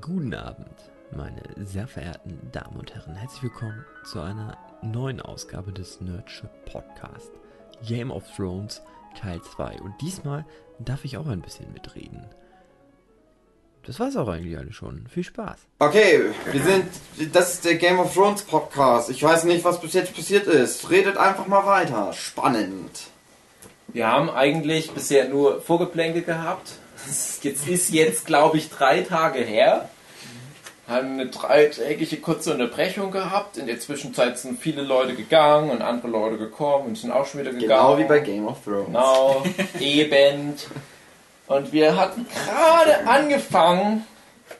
Guten Abend, meine sehr verehrten Damen und Herren. Herzlich willkommen zu einer neuen Ausgabe des Nerdship Podcast Game of Thrones Teil 2. Und diesmal darf ich auch ein bisschen mitreden. Das war's auch eigentlich alle schon. Viel Spaß. Okay, wir sind. Das ist der Game of Thrones Podcast. Ich weiß nicht, was bis jetzt passiert ist. Redet einfach mal weiter. Spannend. Wir haben eigentlich bisher nur Vorgeplänkel gehabt. Jetzt ist jetzt, glaube ich, drei Tage her. Haben eine dreitägige kurze Unterbrechung gehabt. In der Zwischenzeit sind viele Leute gegangen und andere Leute gekommen und sind auch schon wieder gegangen. Genau wie bei Game of Thrones. Genau, eben. Und wir hatten gerade angefangen,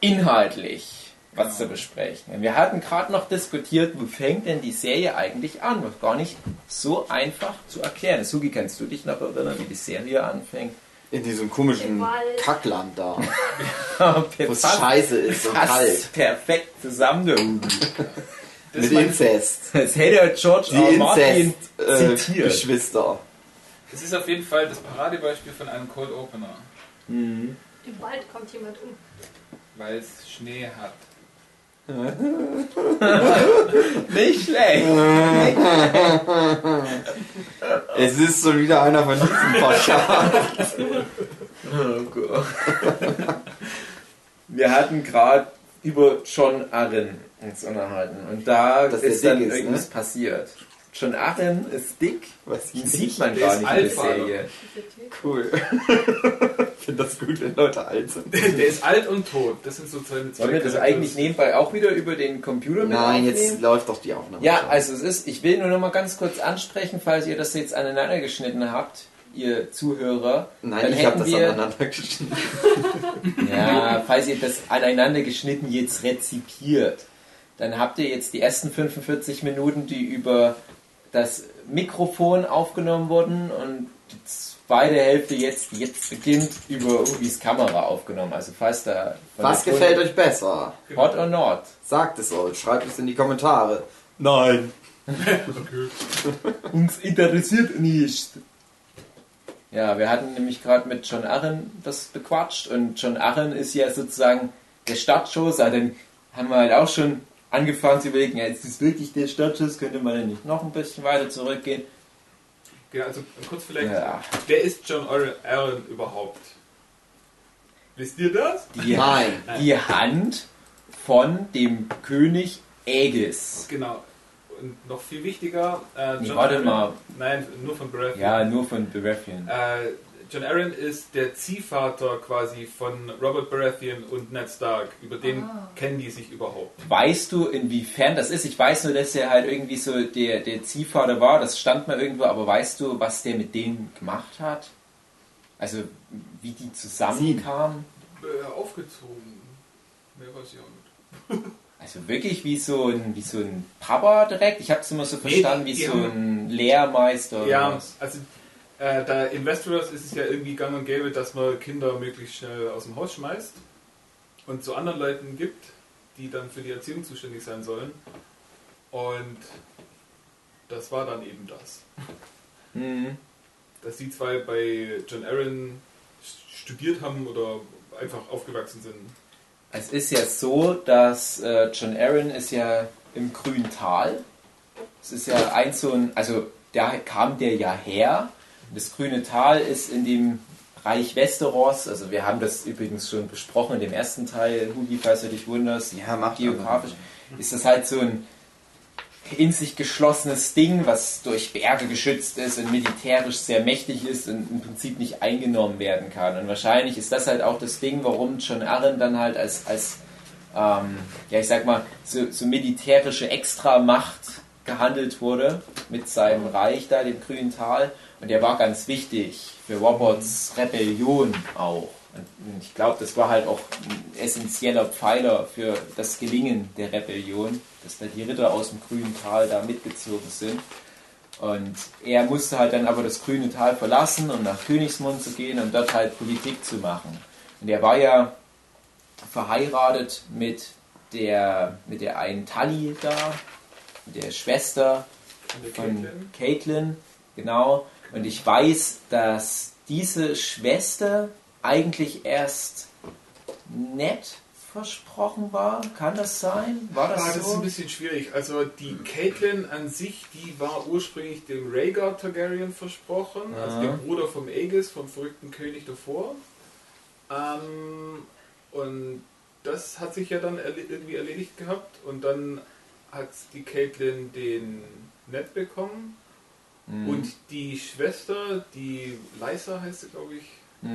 inhaltlich was zu besprechen. Wir hatten gerade noch diskutiert, wo fängt denn die Serie eigentlich an? Was gar nicht so einfach zu erklären ist. Sugi, kannst du dich noch erinnern, wie die Serie anfängt? In diesem komischen. Kackland da. Wo Wo es scheiße ist und kalt. perfekt zusammengehoben. Mit Inzest. Das hätte George Die R. Martin zitiert. Inzest-Geschwister. Es ist auf jeden Fall das Paradebeispiel von einem Cold Opener, Mhm. Im Wald kommt jemand um. weil es Schnee hat. Nicht schlecht. Es ist schon wieder einer von diesen Podcasts. Oh Gott. Wir hatten gerade über John Arryn uns unterhalten und da Dass ist dann ist, irgendwas ne? passiert. John Arryn ist dick, Was den ich sieht man gar ist nicht in der. Serie. Cool. Ich finde das gut, wenn Leute alt sind. Der ist alt und tot. Das sind so zwei Wollen wir das Charaktere. eigentlich nebenbei auch wieder über den Computer mit Nein, aufnehmen? jetzt läuft doch die Aufnahme. Ja, schon. also es ist, ich will nur noch mal ganz kurz ansprechen, falls ihr das jetzt aneinander geschnitten habt, ihr Zuhörer. Nein, dann ich habe das wir- aneinander geschnitten. Ja, falls ihr das aneinander geschnitten jetzt rezipiert, dann habt ihr jetzt die ersten 45 Minuten, die über das Mikrofon aufgenommen wurden und die zweite Hälfte jetzt, die jetzt beginnt, über Ubis Kamera aufgenommen. Also falls da... Was gefällt euch besser? Hot or not? Sagt es euch, schreibt es in die Kommentare. Nein. Uns interessiert nicht. Ja, wir hatten nämlich gerade mit John Arryn das bequatscht und John Arryn ist ja sozusagen der Startschuss, also dann haben wir halt auch schon angefangen zu überlegen, ja, ist das wirklich der Startschuss, könnte man denn nicht noch ein bisschen weiter zurückgehen? Genau, also kurz vielleicht. Ja, Wer ist John Aaron überhaupt? Wisst ihr das? die, Nein. die Hand von dem König Aegis. Genau. Und noch viel wichtiger. Äh, Nee, warte mal. Nein, nur von Baratheon. Ja, nur von Baratheon. Äh, John Arryn ist der Ziehvater quasi von Robert Baratheon und Ned Stark. Über den Ah. kennen die sich überhaupt. Weißt du, inwiefern das ist? Ich weiß nur, dass er halt irgendwie so der, der Ziehvater war, das stand mal irgendwo, aber weißt du, was der mit denen gemacht hat? Also, wie die zusammenkamen? Äh, aufgezogen. Mehr weiß ich auch nicht. Also wirklich wie so ein, wie so ein Papa direkt? Ich habe es immer so Nee, verstanden, wie so ein Lehrmeister. oder Ja, was. also äh, da in Westeros ist es ja irgendwie gang und gäbe, dass man Kinder möglichst schnell aus dem Haus schmeißt und zu anderen Leuten gibt, die dann für die Erziehung zuständig sein sollen. Und das war dann eben das. Mhm. Dass die zwei bei John Aaron studiert haben oder einfach aufgewachsen sind. Es ist ja so, dass äh, John Aaron ist ja im grünen Tal. Es ist ja ein so ein, also da kam der ja her. Das grüne Tal ist in dem Reich Westeros, also wir haben das übrigens schon besprochen in dem ersten Teil, Hugi, falls du dich wunderst, Ja, macht geografisch, ist das halt so ein in sich geschlossenes Ding, was durch Berge geschützt ist und militärisch sehr mächtig ist und im Prinzip nicht eingenommen werden kann. Und wahrscheinlich ist das halt auch das Ding, warum John Arryn dann halt als, als ähm, ja ich sag mal, so, so militärische Extramacht gehandelt wurde mit seinem Reich da, dem grünen Tal. Und der war ganz wichtig für Roberts Rebellion auch. Und ich glaube, das war halt auch ein essentieller Pfeiler für das Gelingen der Rebellion, dass da die Ritter aus dem grünen Tal da mitgezogen sind. Und er musste halt dann aber das grüne Tal verlassen, um nach Königsmund zu gehen und dort halt Politik zu machen. Und er war ja verheiratet mit der, mit der einen Tully da, mit der Schwester von? Caitlin, genau. Und ich weiß, dass diese Schwester eigentlich erst nett versprochen war. Kann das sein? War das Ah, das ist so? ein bisschen schwierig. Also die Caitlyn an sich, die war ursprünglich dem Rhaegar Targaryen versprochen, also Aha. dem Bruder vom Aegis, vom verrückten König davor. Ähm, und das hat sich ja dann irgendwie erledigt gehabt und dann hat die Caitlyn den Ned bekommen Mhm. und die Schwester, die Lysa heißt sie glaube ich,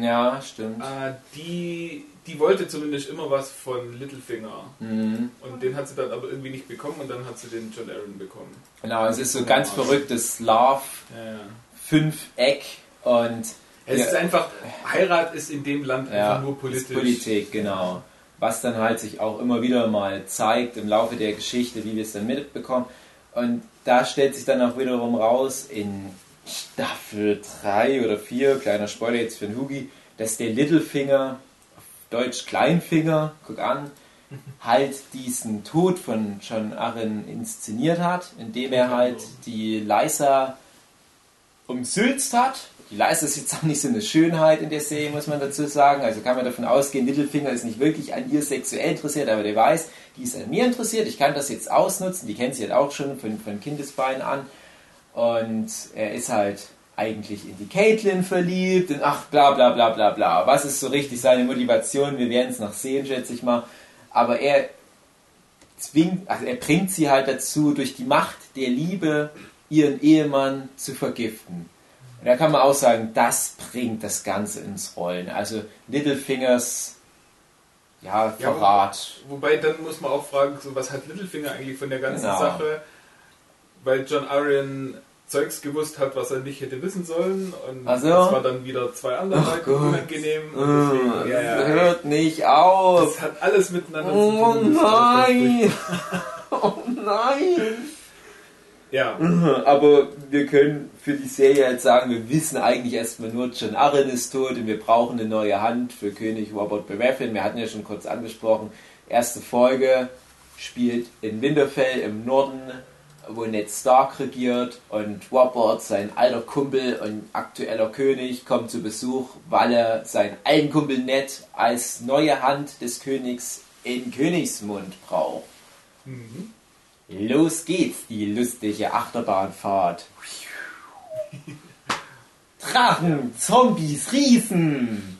ja, stimmt. äh, die, die wollte zumindest immer was von Littlefinger. Mhm. Und den hat sie dann aber irgendwie nicht bekommen und dann hat sie den John Aaron bekommen. Genau, es ist so ein ganz verrücktes Love, Ja, ja. Fünfeck und Es Ja. ist einfach, Heirat ist in dem Land einfach nur ist politisch. Politik, genau. Was dann halt sich auch immer wieder mal zeigt im Laufe der Geschichte, wie wir es dann mitbekommen. Und da stellt sich dann auch wiederum raus, in Staffel 3 oder 4, kleiner Spoiler jetzt für den Hugi, dass der Littlefinger, auf Deutsch Kleinfinger, guck an, halt diesen Tod von John Arryn inszeniert hat, indem er halt die Lysa umsülzt hat. Die Leiste ist jetzt auch nicht so eine Schönheit in der Serie, muss man dazu sagen. Also kann man davon ausgehen, Littlefinger ist nicht wirklich an ihr sexuell interessiert, aber der weiß, die ist an mir interessiert. Ich kann das jetzt ausnutzen. Die kennt sie halt auch schon von, von Kindesbeinen an. Und er ist halt eigentlich in die Caitlyn verliebt und ach, bla bla bla bla bla. Was ist so richtig seine Motivation? Wir werden es noch sehen, schätze ich mal. Aber er zwingt, also er bringt sie halt dazu, durch die Macht der Liebe ihren Ehemann zu vergiften. Und da kann man auch sagen, das bringt das Ganze ins Rollen. Also Littlefingers, ja, Ja, Verrat. Wobei dann muss man auch fragen, so, was hat Littlefinger eigentlich von der ganzen Genau. Sache? Weil John Arryn Zeugs gewusst hat, was er nicht hätte wissen sollen. Und Ach so. das war dann wieder zwei Leuten Gott. unangenehm. Und deswegen, ja, ja, Hört nicht auf. das hat alles miteinander Oh zu tun. Das ist ganz nein! Oh nein! Ja, Aber wir können für die Serie jetzt sagen, wir wissen eigentlich erstmal nur, John Arryn ist tot und wir brauchen eine neue Hand für König Robert Baratheon. Wir hatten ja schon kurz angesprochen, erste Folge spielt in Winterfell im Norden, wo Ned Stark regiert und Robert, sein alter Kumpel und aktueller König, kommt zu Besuch, weil er seinen alten Kumpel Ned als neue Hand des Königs in Königsmund braucht. Mhm. Los geht's, die lustige Achterbahnfahrt. Drachen, Zombies, Riesen.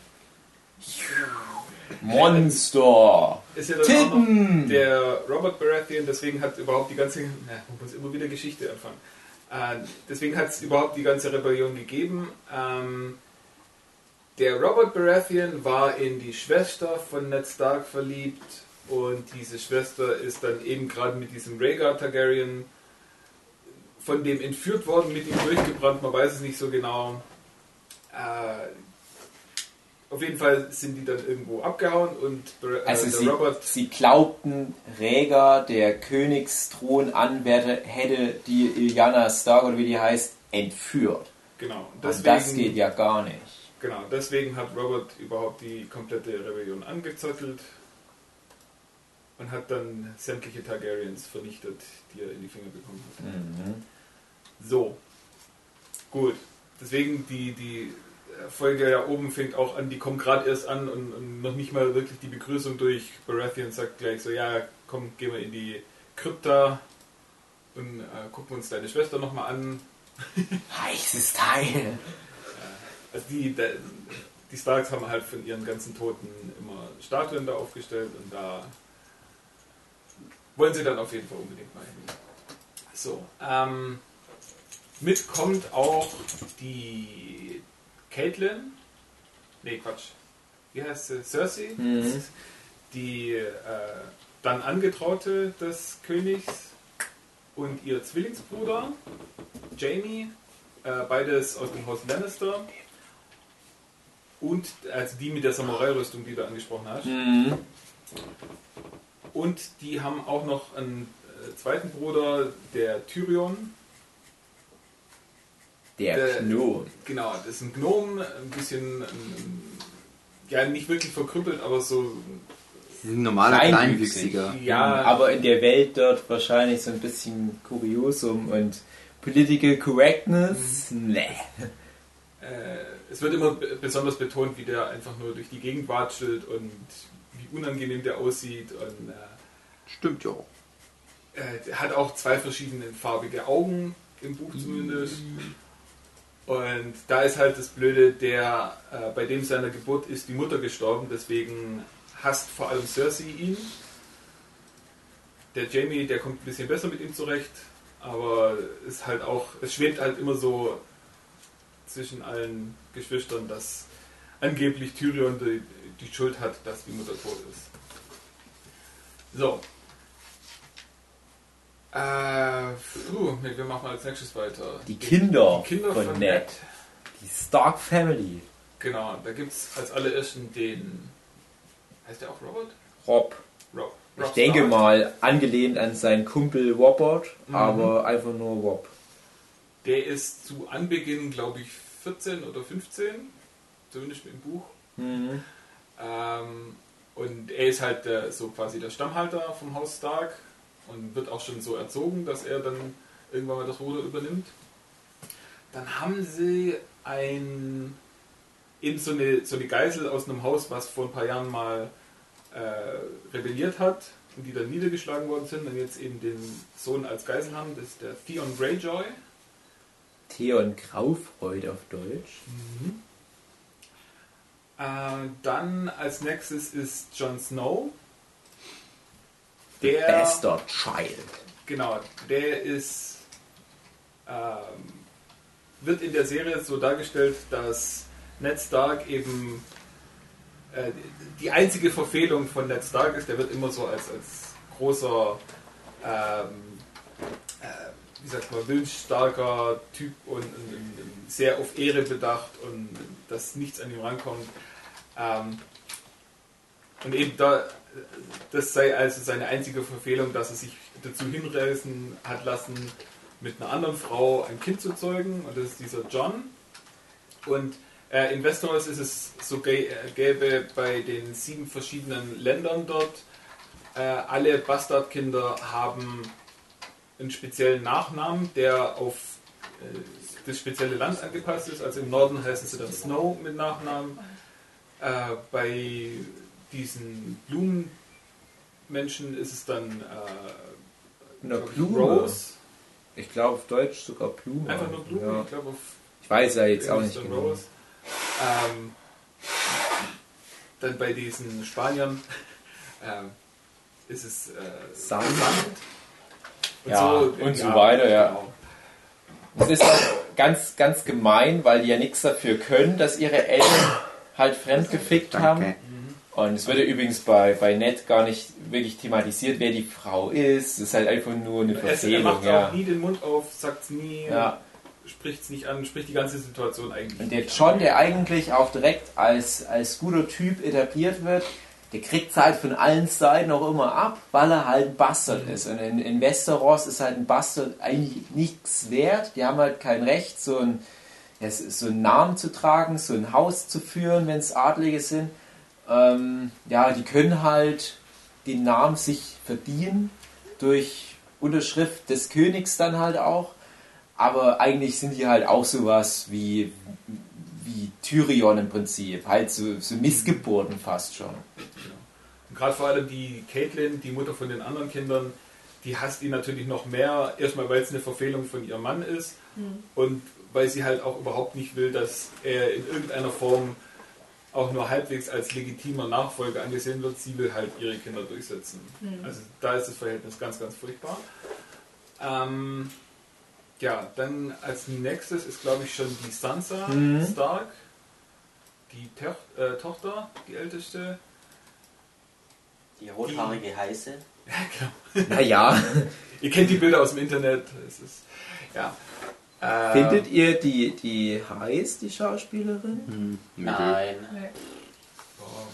Monster. ist ja Titten. der Robert Baratheon, deswegen hat überhaupt die ganze, na, man muss immer wieder Geschichte anfangen. Äh, deswegen hat es überhaupt die ganze Rebellion gegeben. Ähm, der Robert Baratheon war in die Schwester von Ned Stark verliebt und diese Schwester ist dann eben gerade mit diesem Rhaegar Targaryen von dem entführt worden, mit ihm durchgebrannt, man weiß es nicht so genau. Äh, auf jeden Fall sind die dann irgendwo abgehauen und äh, Also der sie, Robert sie glaubten, Rhaegar, der Königsthronanwärter, hätte die Illyana Stark oder wie die heißt, entführt. Genau. Und das geht Deswegen, ja gar nicht. genau, deswegen hat Robert überhaupt die komplette Rebellion angezettelt und hat dann sämtliche Targaryens vernichtet, die er in die Finger bekommen hat. Mhm. So. Gut. Deswegen die, die Folge da oben fängt auch an, die kommen gerade erst an und, und noch nicht mal wirklich die Begrüßung durch. Baratheon sagt gleich so, ja, komm, gehen wir in die Krypta und äh, gucken uns deine Schwester nochmal an. Heißes Teil. Also die, die Starks haben halt von ihren ganzen Toten immer Statuen da aufgestellt und da wollen sie dann auf jeden Fall unbedingt mal hin. So, ähm, mitkommt auch die Caitlyn, nee Quatsch, wie heißt sie, Cersei, Mhm. die äh, dann Angetraute des Königs und ihr Zwillingsbruder, Jamie, äh, beides aus dem Haus Lannister. Und also die mit der Samurai-Rüstung, die du angesprochen hast. Mhm. Und die haben auch noch einen äh, zweiten Bruder, der Tyrion. Der Der- Klon. Genau, das ist ein Gnom, ein bisschen, ähm, ja nicht wirklich verkrüppelt, aber so, Ein normaler Kleinwüchsig. Kleinwüchsiger. ja, Aber in der Welt dort wahrscheinlich so ein bisschen Kuriosum und Political Correctness. Nee. äh, es wird immer besonders betont, wie der einfach nur durch die Gegend watschelt und unangenehm der aussieht. Und äh, Stimmt ja. äh, er hat auch zwei verschiedene farbige Augen, im Buch zumindest. Und da ist halt das Blöde, der äh, bei dem seiner Geburt ist die Mutter gestorben, deswegen hasst vor allem Cersei ihn. Der Jamie, der kommt ein bisschen besser mit ihm zurecht, aber ist halt auch, es schwebt halt immer so zwischen allen Geschwistern, dass angeblich Tyrion die, die Schuld hat, dass die Mutter tot ist. So. Äh, puh, wir machen als nächstes weiter. Die Kinder, Die Kinder von, von Ned. Die Stark Family. Genau, da gibt es als allerersten den. Heißt der auch Robert? Rob. Rob. Ich Rob denke Stark. mal angelehnt an seinen Kumpel Robert, Mhm. aber einfach nur Rob. Der ist zu Anbeginn, glaube ich, 14 oder 15, zumindest im Buch. Mhm. Ähm, und er ist halt der, so quasi der Stammhalter vom Haus Stark und wird auch schon so erzogen, dass er dann irgendwann mal das Ruder übernimmt. Dann haben sie ein eben so eine, so eine Geisel aus einem Haus, was vor ein paar Jahren mal äh, rebelliert hat und die dann niedergeschlagen worden sind und jetzt eben den Sohn als Geisel haben. Das ist der Theon Greyjoy. Theon Graufreud auf Deutsch. Äh, dann als nächstes ist Jon Snow. Der, Bastard Child. Genau, der ist ähm, wird in der Serie so dargestellt, dass Ned Stark eben äh, die einzige Verfehlung von Ned Stark ist. Der wird immer so als, als großer, ähm, äh, wie sagt man, willensstarker Typ und, und, und sehr auf Ehre bedacht und dass nichts an ihm rankommt. Ähm, und eben da, das sei also seine einzige Verfehlung, dass er sich dazu hinreißen hat lassen, mit einer anderen Frau ein Kind zu zeugen. Und das ist dieser John. Und äh, in Westeros ist es so äh, gäbe bei den sieben verschiedenen Ländern dort, äh, alle Bastardkinder haben einen speziellen Nachnamen, der auf äh, das spezielle Land angepasst ist. Also im Norden heißen sie dann Snow mit Nachnamen. Äh, bei diesen Blumenmenschen ist es dann äh, Eine Blume. Rose. Ich glaube auf Deutsch sogar Blume. Einfach nur Blume. Ja. Ich glaube auf Ich weiß ja jetzt auch nicht dann genau. Ähm, dann bei diesen Spaniern ähm, ist es äh, Sand. Und Ja, und so weiter, ja. genau. Das ist halt ganz, ganz gemein, weil die ja nichts dafür können, dass ihre Eltern halt fremdgefickt haben. Danke. Und es wird ja übrigens bei, bei Ned gar nicht wirklich thematisiert, wer die Frau ist. Es ist halt einfach nur eine Es, er Verfehlung. macht Ja. auch nie den Mund auf, sagt es nie, Ja. spricht es nicht an, spricht die ganze Situation eigentlich Und der nicht John, an. der eigentlich auch direkt als, als guter Typ etabliert wird, der kriegt halt von allen Seiten auch immer ab, weil er halt ein Bastard ist. Und in, in Westeros ist halt ein Bastard eigentlich nichts wert. Die haben halt kein Recht, so, ein, ja, so einen Namen zu tragen, so ein Haus zu führen, wenn es Adlige sind. Ähm, ja, die können halt den Namen sich verdienen durch Unterschrift des Königs dann halt auch. Aber eigentlich sind die halt auch sowas wie, wie Tyrion im Prinzip. Halt so, so Missgeburten fast schon. Und gerade vor allem die Caitlin, die Mutter von den anderen Kindern, die hasst ihn natürlich noch mehr. Erstmal, weil es eine Verfehlung von ihrem Mann ist und weil sie halt auch überhaupt nicht will, dass er in irgendeiner Form auch nur halbwegs als legitimer Nachfolger angesehen wird. Sie will halt ihre Kinder durchsetzen. Also da ist das Verhältnis ganz, ganz furchtbar. Ähm, ja, dann als nächstes ist, glaube ich, schon die Sansa Mhm. Stark, die Toch äh, Tochter, die älteste. Die rothaarige Heiße. Naja, Ihr kennt die Bilder aus dem Internet. Es ist, ja. Äh, findet ihr die, die heiß, die Schauspielerin? Nein. boah,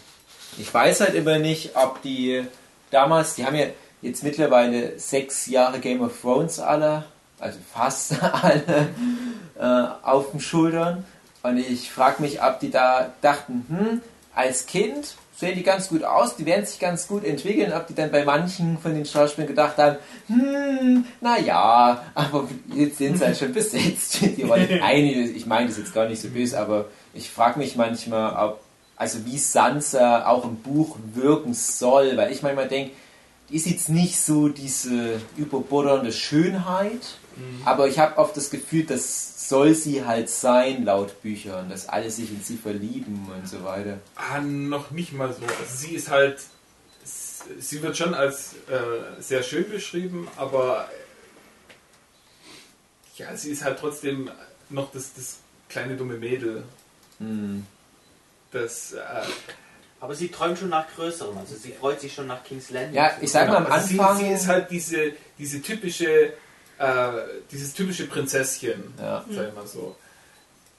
Ich weiß halt immer nicht, ob die damals, die haben ja jetzt mittlerweile sechs Jahre Game of Thrones alle, also fast alle, äh, auf den Schultern. Und ich frage mich, ob die da dachten, hm, als Kind sehen die ganz gut aus, die werden sich ganz gut entwickeln, ob die dann bei manchen von den Schauspielern gedacht haben, hm, naja, aber jetzt sind sie halt schon besetzt. Die Rolle. Einige, ich meine das jetzt gar nicht so böse, aber ich frage mich manchmal, ob also wie Sansa auch im Buch wirken soll, weil ich manchmal denke, die ist jetzt nicht so diese überbordernde Schönheit, aber ich habe oft das Gefühl, das soll sie halt sein, laut Büchern, dass alle sich in sie verlieben und so weiter. Ah, noch nicht mal so. Also sie ist halt, sie wird schon als äh, sehr schön beschrieben, aber ja, sie ist halt trotzdem noch das, das kleine dumme Mädel. Hm. Das, äh, Aber sie träumt schon nach Größerem, also sie freut sich schon nach King's Landing. Ja, ich sag mal am also Anfang. Sie, sie ist halt diese, diese typische, äh, dieses typische Prinzesschen, Ja. sag ich mal so.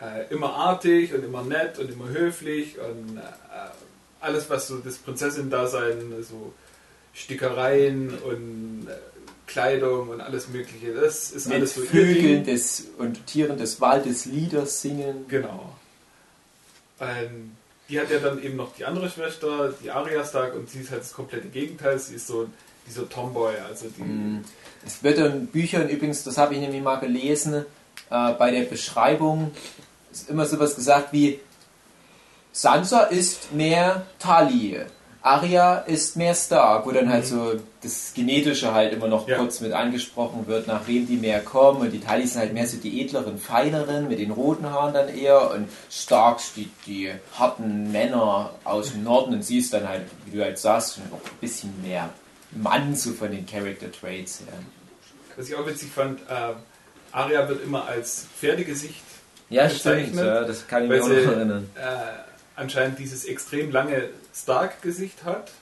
Äh, immer artig und immer nett und immer höflich und äh, alles, was so das Prinzessin-Dasein, so Stickereien und äh, Kleidung und alles Mögliche, das ist mit alles so Vögeln Ding. des, und Tieren des Waldes Lieder singen. Genau. Ähm, die hat ja dann eben noch die andere Schwester, die Arya Stark, und sie ist halt das komplette Gegenteil. Sie ist so dieser Tomboy, also die. Mhm. Es wird in Büchern übrigens, das habe ich nämlich mal gelesen, äh, bei der Beschreibung ist immer sowas gesagt wie Sansa ist mehr Tali, Arya ist mehr Stark, wo dann halt so das Genetische halt immer noch Ja. kurz mit angesprochen wird, nach wem die mehr kommen. Und die Tali sind halt mehr so die edleren, feineren, mit den roten Haaren dann eher. Und Starks, die, die harten Männer aus dem Norden. Und sie ist dann halt, wie du halt sagst, ein bisschen mehr Mann so von den Character Traits her. Was ich auch witzig fand, äh, Arya wird immer als Pferdegesicht Ja, Bezeichnet, stimmt. Ja, das kann ich weil mir auch sie noch erinnern. äh, anscheinend dieses extrem lange Stark-Gesicht hat.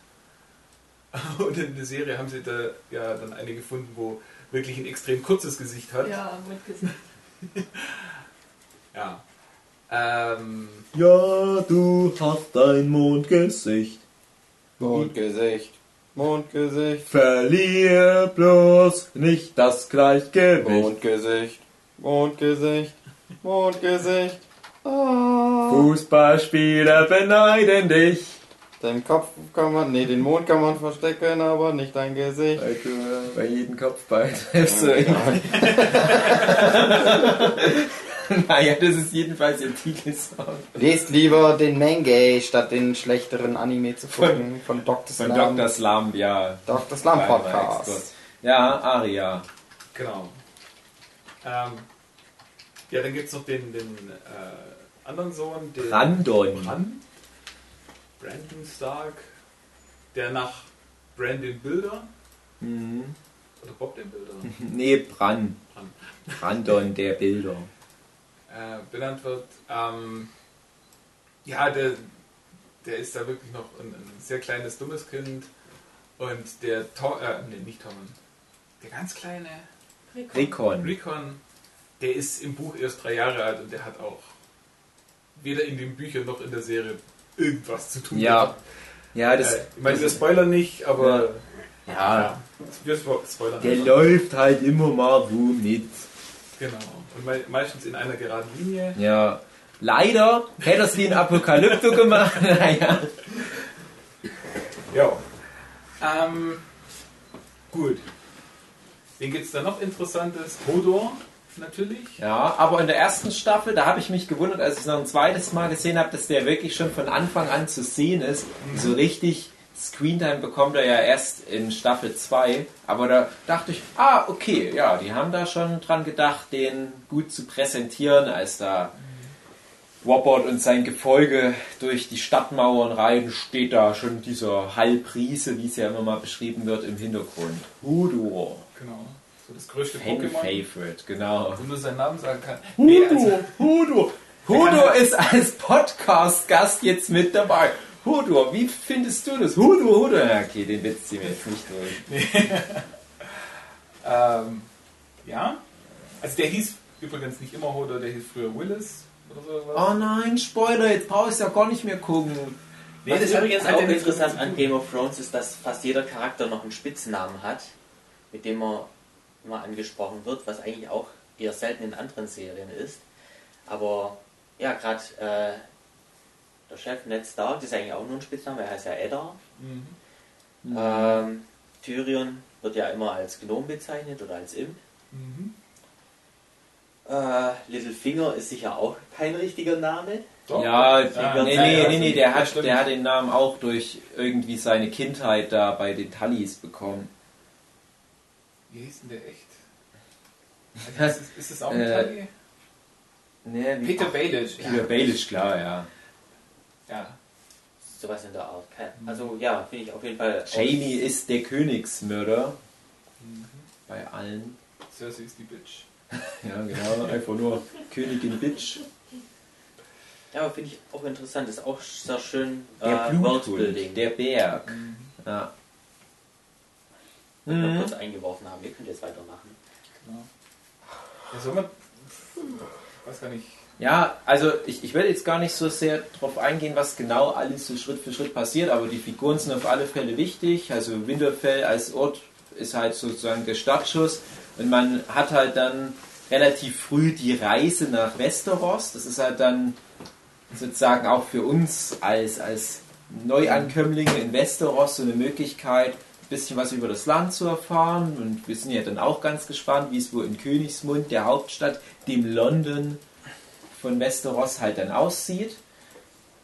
Und in der Serie haben sie da ja dann eine gefunden, wo wirklich ein extrem kurzes Gesicht hat. Ja, mit Gesicht. Ja. Ähm, Ja, du hast ein Mondgesicht. Mondgesicht. Mondgesicht. Verlier bloß nicht das Gleichgewicht. Mondgesicht. Mondgesicht. Mondgesicht. Ah. Fußballspieler beneiden dich. Den Kopf kann man, nee, den Mond kann man verstecken, aber nicht dein Gesicht. Du bei jedem Kopfball triffst. du ihn. naja, das ist jedenfalls ihr Titelsong. Lest lieber den Mangay, statt den schlechteren Anime zu gucken von Dr. Von Slam. Dr. Slump, ja. Dr. Slam Podcast. Ja, Aria. genau. Ähm, ja, dann gibt es noch den, den äh, anderen Sohn, den Brandon. Bran, Brandon Stark, der nach Brandon Bilder Mhm. oder Bob den Bilder Nee, Bran. Bran. Brandon, der Bilder. Äh, benannt wird. Ähm, ja, der, der ist da wirklich noch ein, ein sehr kleines, dummes Kind. Und der Tom, äh, nee, nicht Tom, der ganz kleine Recon. Recon, der ist im Buch erst drei Jahre alt und der hat auch weder in den Büchern noch in der Serie irgendwas zu tun. Ja. Ja, das. äh, ich meine, wir spoilern nicht, aber Ja, wir spo- spoilern der einfach. läuft halt immer mal wo mit. Genau. Und mei meistens in einer geraden Linie. Ja. Leider hätte es wie ein Apokalypto gemacht. naja. Ja. Ähm, gut. Wen gibt es da noch Interessantes? Hodor, natürlich. Ja, aber in der ersten Staffel, da habe ich mich gewundert, als ich es noch ein zweites Mal gesehen habe, dass der wirklich schon von Anfang an zu sehen ist. So richtig Screentime bekommt er ja erst in Staffel 2. Aber da dachte ich, ah, okay, ja, die haben da schon dran gedacht, den gut zu präsentieren, als da Wobbot und sein Gefolge durch die Stadtmauern reiten, steht da schon dieser Halbriese, wie es ja immer mal beschrieben wird, im Hintergrund. Hodor. Genau. So das größte Fan Pokémon. Favorite, genau. Wo nur seinen Namen sagen kann. Nee, Hudo, also, Hudo. Hudo ist als Podcast-Gast jetzt mit dabei. Hudo, wie findest du das? Hudo, Hudo. Ja, okay, den Witz ziehen wir jetzt nicht durch. ähm, ja. Also der hieß übrigens nicht immer Hodor, der hieß früher Willis oder so. Oh nein, Spoiler, jetzt brauche ich ja gar nicht mehr gucken. Was das hat- übrigens auch interessant an. Game of Thrones ist, dass fast jeder Charakter noch einen Spitznamen hat, mit dem er immer angesprochen wird, was eigentlich auch eher selten in anderen Serien ist. Aber ja, gerade äh, der Chef Ned Stark, das ist eigentlich auch nur ein Spitzname, er heißt ja Eddard. Mhm. Ähm, Tyrion wird ja immer als Gnom bezeichnet oder als Imp. Mhm. Äh, Littlefinger ist sicher auch kein richtiger Name. Doch? Ja, Ja, nee, ja, nee, ja, nee, nee, ja, der hat, der hat den Namen auch durch irgendwie seine Kindheit da bei den Tallis bekommen. Wie hieß denn der echt? Ist es, ist es auch ein Äh, Tully? Nee, Peter Baelish. Peter Baelish, klar, ja. Ja. Sowas in der Art. Kein- Also ja, finde ich auf jeden Fall. Jamie ist der Königsmörder Mhm. bei allen. Cersei ist die Bitch. Ja, genau, einfach nur Königin Bitch. Ja, aber finde ich auch interessant. Ist auch sehr schön Der äh, Bluthund, der Berg. Ja. den wir Mhm. kurz eingeworfen haben. Ihr könnt jetzt weitermachen. Genau. Ja, soll man. weiß gar nicht. Ja, also ich, ich werde jetzt gar nicht so sehr darauf eingehen, was genau alles so Schritt für Schritt passiert, aber die Figuren sind auf alle Fälle wichtig. Also Winterfell als Ort ist halt sozusagen der Startschuss und man hat halt dann relativ früh die Reise nach Westeros. Das ist halt dann sozusagen auch für uns als, als Neuankömmlinge in Westeros so eine Möglichkeit, ein bisschen was über das Land zu erfahren. Und wir sind ja dann auch ganz gespannt, wie es wohl in Königsmund, der Hauptstadt, dem London von Westeros halt dann aussieht.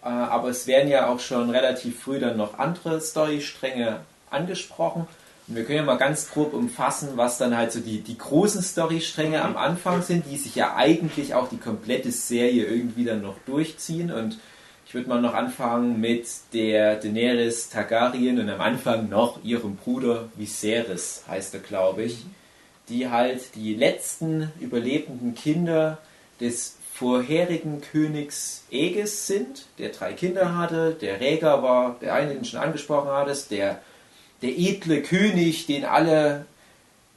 Äh, Aber es werden ja auch schon relativ früh dann noch andere Storystränge angesprochen. Und wir können ja mal ganz grob umfassen, was dann halt so die, die großen Storystränge am Anfang sind, die sich ja eigentlich auch die komplette Serie irgendwie dann noch durchziehen. Und ich würde mal noch anfangen mit der Daenerys Targaryen und am Anfang noch ihrem Bruder Viserys, heißt er, glaube ich, die halt die letzten überlebenden Kinder des vorherigen Königs Aegis sind, der drei Kinder hatte. Der Rhaegar war der eine, den schon angesprochen hattest, der, der edle König, den alle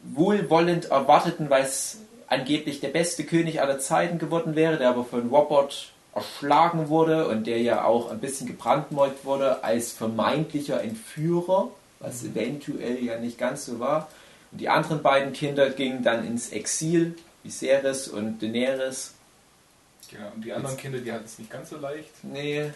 wohlwollend erwarteten, weil es angeblich der beste König aller Zeiten geworden wäre, der aber von Robert erschlagen wurde und der ja auch ein bisschen gebrandmarkt wurde als vermeintlicher Entführer, was eventuell ja nicht ganz so war. Und die anderen beiden Kinder gingen dann ins Exil, Viserys und Daenerys. Genau. Und die anderen Kinder, die hatten es nicht ganz so leicht. Nee,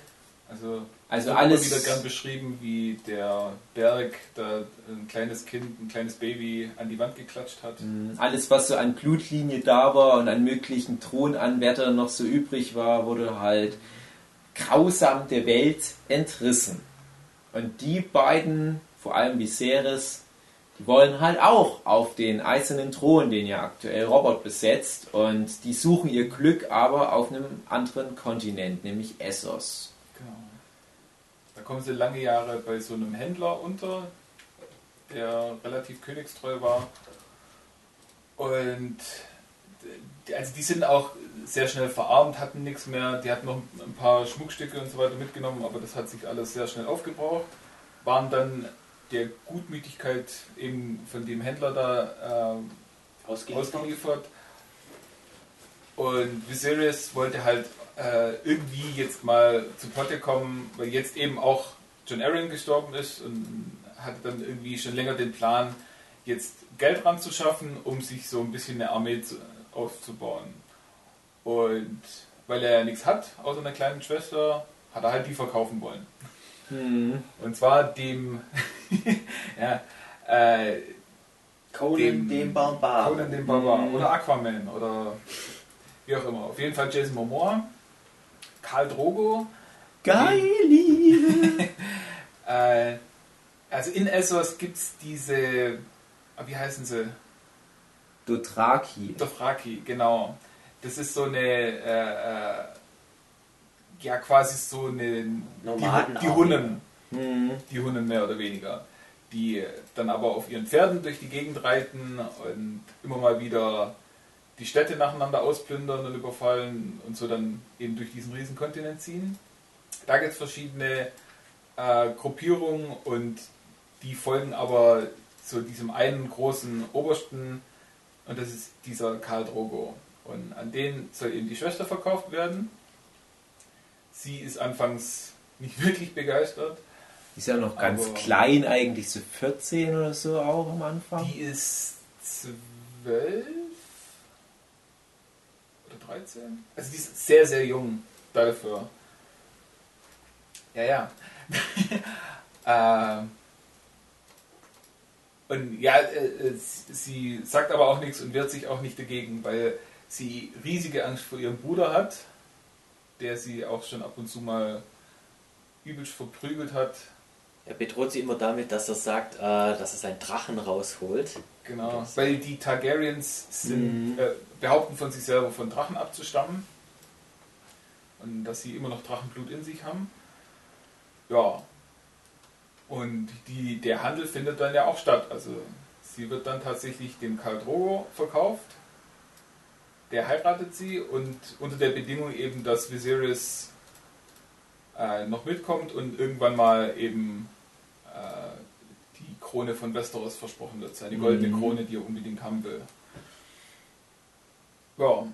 Also, Also alles- immer wieder gern beschrieben, wie der Berg da ein kleines Kind, ein kleines Baby an die Wand geklatscht hat. Mhm. alles was so an Blutlinie da war und an möglichen Thronanwärtern noch so übrig war, wurde halt grausam der Welt entrissen. Und die beiden, vor allem Viserys, wollen halt auch auf den eisernen Thron, den ja aktuell Robert besetzt, und die suchen ihr Glück aber auf einem anderen Kontinent, nämlich Essos. Genau. Da kommen sie lange Jahre bei so einem Händler unter, der relativ königstreu war. Und die, also die sind auch sehr schnell verarmt, hatten nichts mehr. Die hatten noch ein paar Schmuckstücke und so weiter mitgenommen, aber das hat sich alles sehr schnell aufgebraucht. Waren dann der Gutmütigkeit eben von dem Händler da ähm, Ausgeliefert. Und Viserys wollte halt äh, irgendwie jetzt mal zu Potte kommen, weil jetzt eben auch John Arryn gestorben ist und hatte dann irgendwie schon länger den Plan, jetzt Geld ranzuschaffen, um sich so ein bisschen eine Armee zu, aufzubauen. Und weil er ja nichts hat, außer einer kleinen Schwester, hat er halt die verkaufen wollen. Hm. Und zwar dem, ja, äh, Conan Dem- dem Barbar. Conan den Barbar oder Aquaman oder wie auch immer. Auf jeden Fall Jason Momoa, Karl Drogo. Geili! Äh, also in Essos gibt es diese, ah, wie heißen sie? Dothraki. Dothraki, genau. Das ist so eine, äh, äh, ja quasi so eine, die, Nomaden die auch. Hunnen. Hm. die Hunden mehr oder weniger, die dann aber auf ihren Pferden durch die Gegend reiten und immer mal wieder die Städte nacheinander ausplündern und überfallen und so dann eben durch diesen riesen Kontinent ziehen. Da gibt es verschiedene äh, Gruppierungen und die folgen aber zu diesem einen großen Obersten und das ist dieser Karl Drogo. Und an den soll eben die Schwester verkauft werden. Sie ist anfangs nicht wirklich begeistert. Die ist ja noch ganz klein eigentlich, so 14 oder so auch am Anfang. Die ist 12 oder 13? Also die ist sehr, sehr jung dafür. Ja, ja. ähm, und ja, äh, äh, sie sagt aber auch nichts und wehrt sich auch nicht dagegen, weil sie riesige Angst vor ihrem Bruder hat. Der sie auch schon ab und zu mal übelst verprügelt hat. Er bedroht sie immer damit, dass er sagt, äh, dass er seinen Drachen rausholt. Genau, weil die Targaryens sind, äh, behaupten von sich selber von Drachen abzustammen. Und dass sie immer noch Drachenblut in sich haben. Ja. Und die, der Handel findet dann ja auch statt. Also sie wird dann tatsächlich dem Karl Drogo verkauft. Der heiratet sie und unter der Bedingung eben, dass Viserys äh, noch mitkommt und irgendwann mal eben äh, die Krone von Westeros versprochen wird. Seine goldene Mhm. Krone, die er unbedingt haben will. Ja,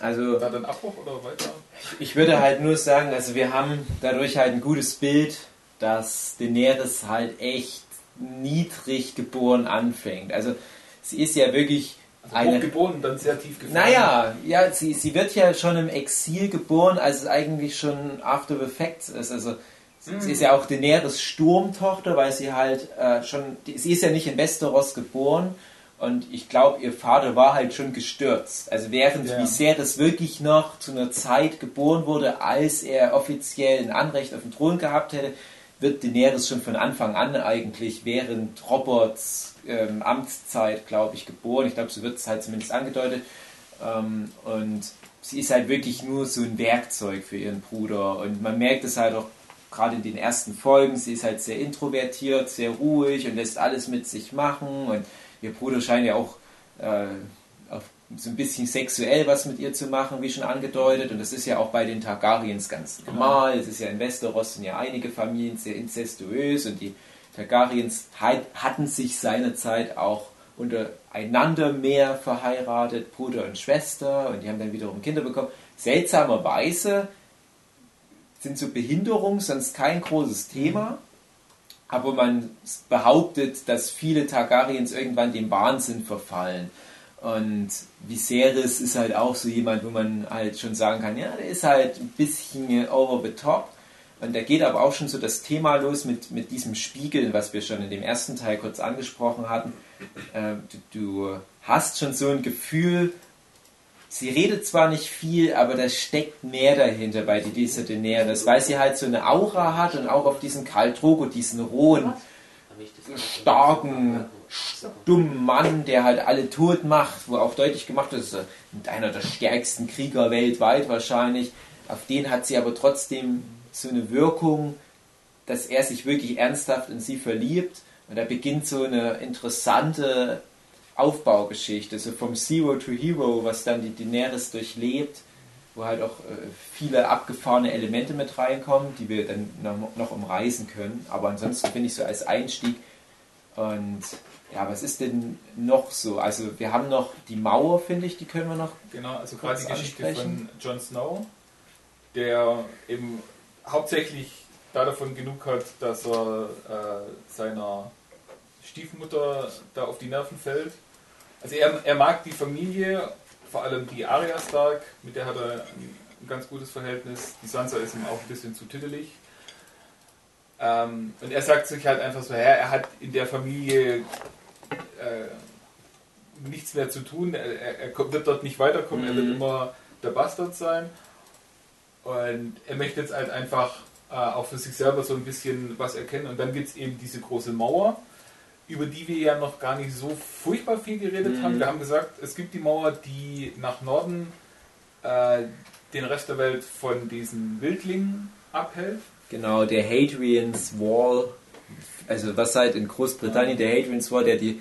Also da dann Abbruch oder weiter? ich würde halt nur sagen, also wir haben dadurch halt ein gutes Bild, dass Daenerys halt echt niedrig geboren anfängt. Also sie ist ja wirklich eine hochgeboren und dann sehr tief gefallen. Naja, ja, sie, sie wird ja schon im Exil geboren, als es eigentlich schon After the Facts ist. Also sie, sie ist ja auch Daenerys Sturmtochter, weil sie halt äh, schon, die, sie ist ja nicht in Westeros geboren und ich glaube, ihr Vater war halt schon gestürzt. Also während Ja. Viserys wirklich noch zu einer Zeit geboren wurde, als er offiziell ein Anrecht auf den Thron gehabt hätte, wird Daenerys schon von Anfang an eigentlich während Roberts ähm, Amtszeit, glaube ich, geboren. Ich glaube, so wird es halt zumindest angedeutet. Ähm, und sie ist halt wirklich nur so ein Werkzeug für ihren Bruder. Und man merkt es halt auch gerade in den ersten Folgen. Sie ist halt sehr introvertiert, sehr ruhig und lässt alles mit sich machen. Und ihr Bruder scheint ja auch äh, so ein bisschen sexuell was mit ihr zu machen, wie schon angedeutet. Und das ist ja auch bei den Targaryens ganz normal. Es ist ja in Westeros sind ja einige Familien sehr inzestuös und die Targaryens hatten sich seinerzeit auch untereinander mehr verheiratet, Bruder und Schwester, und die haben dann wiederum Kinder bekommen. Seltsamerweise sind so Behinderungen sonst kein großes Thema, aber man behauptet, dass viele Targaryens irgendwann dem Wahnsinn verfallen. Und Viserys ist halt auch so jemand, wo man halt schon sagen kann, ja, der ist halt ein bisschen over the top. Und da geht aber auch schon so das Thema los mit, mit diesem Spiegeln, was wir schon in dem ersten Teil kurz angesprochen hatten. Äh, du, du hast schon so ein Gefühl, sie redet zwar nicht viel, aber da steckt mehr dahinter bei dieser Daenerys, weil sie halt so eine Aura hat und auch auf diesen Karl Drogo, diesen rohen, das starken, dummen Mann, der halt alle tot macht, wo auch deutlich gemacht wird, das einer der stärksten Krieger weltweit wahrscheinlich. Auf den hat sie aber trotzdem so eine Wirkung, dass er sich wirklich ernsthaft in sie verliebt. Und da beginnt so eine interessante Aufbaugeschichte, so vom Zero to Hero, was dann die Daenerys durchlebt, wo halt auch äh, viele abgefahrene Elemente mit reinkommen, die wir dann noch, noch umreißen können. Aber ansonsten finde ich so als Einstieg. Und ja, was ist denn noch so? Also wir haben noch die Mauer, finde ich, die können wir noch. Genau, also gerade die Geschichte ansprechen. von Jon Snow, der eben hauptsächlich da davon genug hat, dass er äh, seiner Stiefmutter da auf die Nerven fällt. Also er, er mag die Familie, vor allem die Arya Stark, mit der hat er ein, ein ganz gutes Verhältnis. Die Sansa ist ihm auch ein bisschen zu tüdelig. Ähm, und er sagt sich halt einfach so, ja, er hat in der Familie äh, nichts mehr zu tun, er, er, er wird dort nicht weiterkommen, er wird Mhm. immer der Bastard sein. Und er möchte jetzt halt einfach äh, auch für sich selber so ein bisschen was erkennen. Und dann gibt es eben diese große Mauer, über die wir ja noch gar nicht so furchtbar viel geredet Mhm. haben. Wir haben gesagt, es gibt die Mauer, die nach Norden äh, den Rest der Welt von diesen Wildlingen abhält. Genau, der Hadrian's Wall, also was halt in Großbritannien der Hadrian's Wall, der die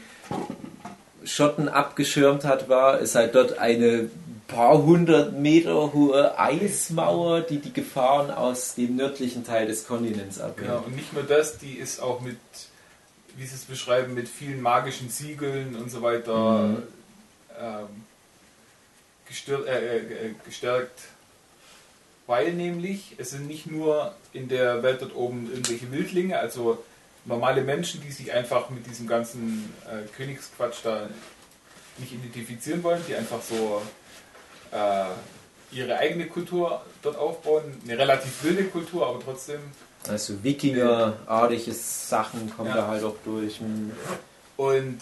Schotten abgeschirmt hat, war, ist halt dort eine paar hundert Meter hohe Eismauer, die die Gefahren aus dem nördlichen Teil des Kontinents abhält. Genau, und nicht nur das, die ist auch mit, wie sie es beschreiben, mit vielen magischen Siegeln und so weiter Mhm. ähm, gestür- äh, äh, gestärkt. Weil nämlich es sind nicht nur in der Welt dort oben irgendwelche Wildlinge, also normale Menschen, die sich einfach mit diesem ganzen äh, Königsquatsch da nicht identifizieren wollen, die einfach so äh, ihre eigene Kultur dort aufbauen. Eine relativ wilde Kultur, aber trotzdem Also Wikinger-artige Sachen kommen Ja. da halt auch durch. Hm. Und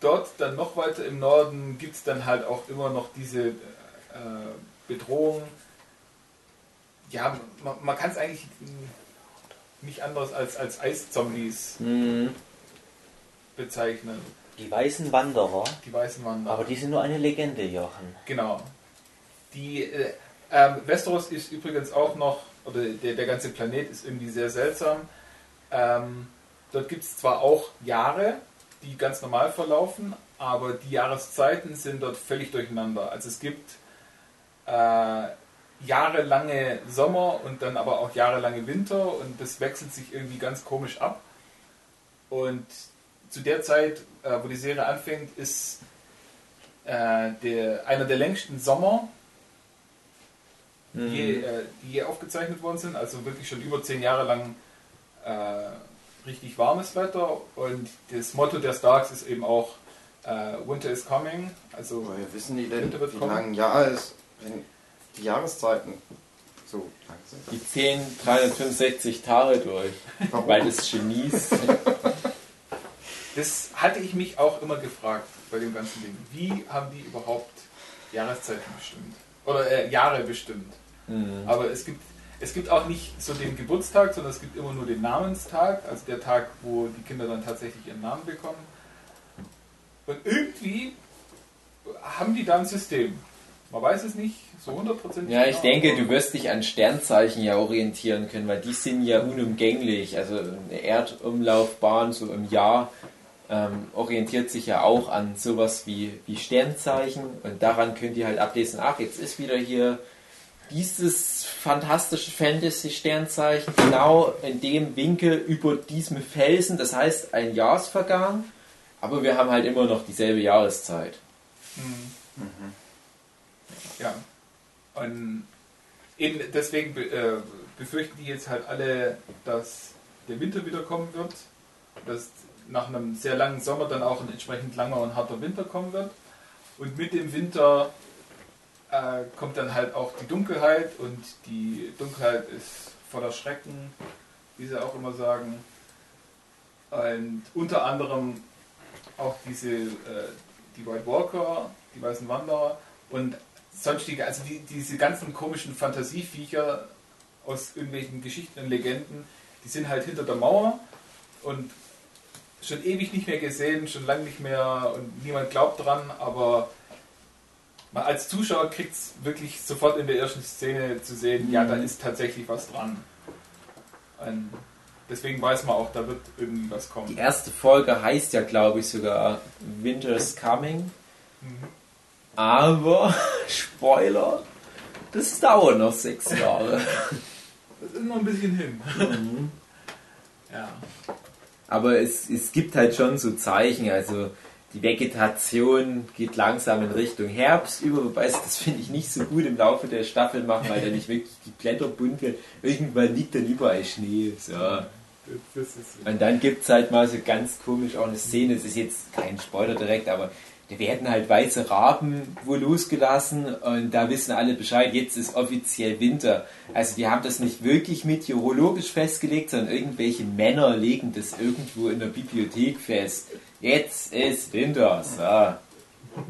dort dann noch weiter im Norden gibt es dann halt auch immer noch diese äh, Bedrohung. Ja, man, man kann es eigentlich nicht anders als, als Eiszombies Mhm. bezeichnen. Die weißen Wanderer, Die weißen Wanderer. aber die sind nur eine Legende, Jochen. Genau. Die äh, ähm, Westeros ist übrigens auch noch, oder der, der ganze Planet ist irgendwie sehr seltsam. Ähm, dort gibt es zwar auch Jahre, die ganz normal verlaufen, aber die Jahreszeiten sind dort völlig durcheinander. Also es gibt äh, jahrelange Sommer und dann aber auch jahrelange Winter und das wechselt sich irgendwie ganz komisch ab. Und zu der Zeit, äh, wo die Serie anfängt, ist äh, der, einer der längsten Sommer, die, je, äh, die je aufgezeichnet worden sind. Also wirklich schon über zehn Jahre lang äh, richtig warmes Wetter. Und das Motto der Starks ist eben auch äh, Winter is coming. Also Woher wissen die denn, wie kommen. lang ein Jahr ist, wenn die Jahreszeiten so? Die 10 365 Tage durch, Warum? weil das Genies. das hatte ich mich auch immer gefragt bei dem ganzen Ding. Wie haben die überhaupt Jahreszeiten bestimmt? Oder äh, Jahre bestimmt? Mhm. Aber es gibt, es gibt auch nicht so den Geburtstag, sondern es gibt immer nur den Namenstag, also der Tag, wo die Kinder dann tatsächlich ihren Namen bekommen. Und irgendwie haben die da ein System. Man weiß es nicht so hundertprozentig. Ja, ich genau, denke, du wirst dich an Sternzeichen ja orientieren können, weil die sind ja unumgänglich. Also eine Erdumlaufbahn so im Jahr ähm, orientiert sich ja auch an sowas wie, wie Sternzeichen und daran könnt ihr halt ablesen, ach, jetzt ist wieder hier dieses fantastische Fantasy-Sternzeichen genau in dem Winkel über diesem Felsen. Das heißt, ein Jahr ist vergangen, aber wir haben halt immer noch dieselbe Jahreszeit. Mhm. Ja. Und eben deswegen äh, befürchten die jetzt halt alle, dass der Winter wieder kommen wird, dass nach einem sehr langen Sommer dann auch ein entsprechend langer und harter Winter kommen wird. Und mit dem Winter äh, kommt dann halt auch die Dunkelheit und die Dunkelheit ist voller Schrecken, wie sie auch immer sagen. Und unter anderem auch diese, äh, die White Walker, die weißen Wanderer und sonstige, also die, diese ganzen komischen Fantasieviecher aus irgendwelchen Geschichten und Legenden, die sind halt hinter der Mauer und schon ewig nicht mehr gesehen, schon lange nicht mehr und niemand glaubt dran, aber man als Zuschauer kriegt es wirklich sofort in der ersten Szene zu sehen, ja, da ist tatsächlich was dran. Und deswegen weiß man auch, da wird irgendwie was Die kommen. erste Folge heißt ja, glaube ich, sogar Winter's Coming. Mhm. Aber, Spoiler, das dauert noch sechs Jahre. Das ist noch ein bisschen hin. Ja. Aber es, es gibt halt schon so Zeichen, also die Vegetation geht langsam in Richtung Herbst über, wobei es das finde ich nicht so gut im Laufe der Staffel machen, weil da nicht wirklich die Blätter bunt werden. Irgendwann liegt dann überall Schnee. So. Und dann gibt es halt mal so ganz komisch auch eine Szene, es ist jetzt kein Spoiler direkt, aber da werden halt weiße Raben wohl losgelassen und da wissen alle Bescheid, jetzt ist offiziell Winter. Also die haben das nicht wirklich meteorologisch festgelegt, sondern irgendwelche Männer legen das irgendwo in der Bibliothek fest. Jetzt ist Winter. So.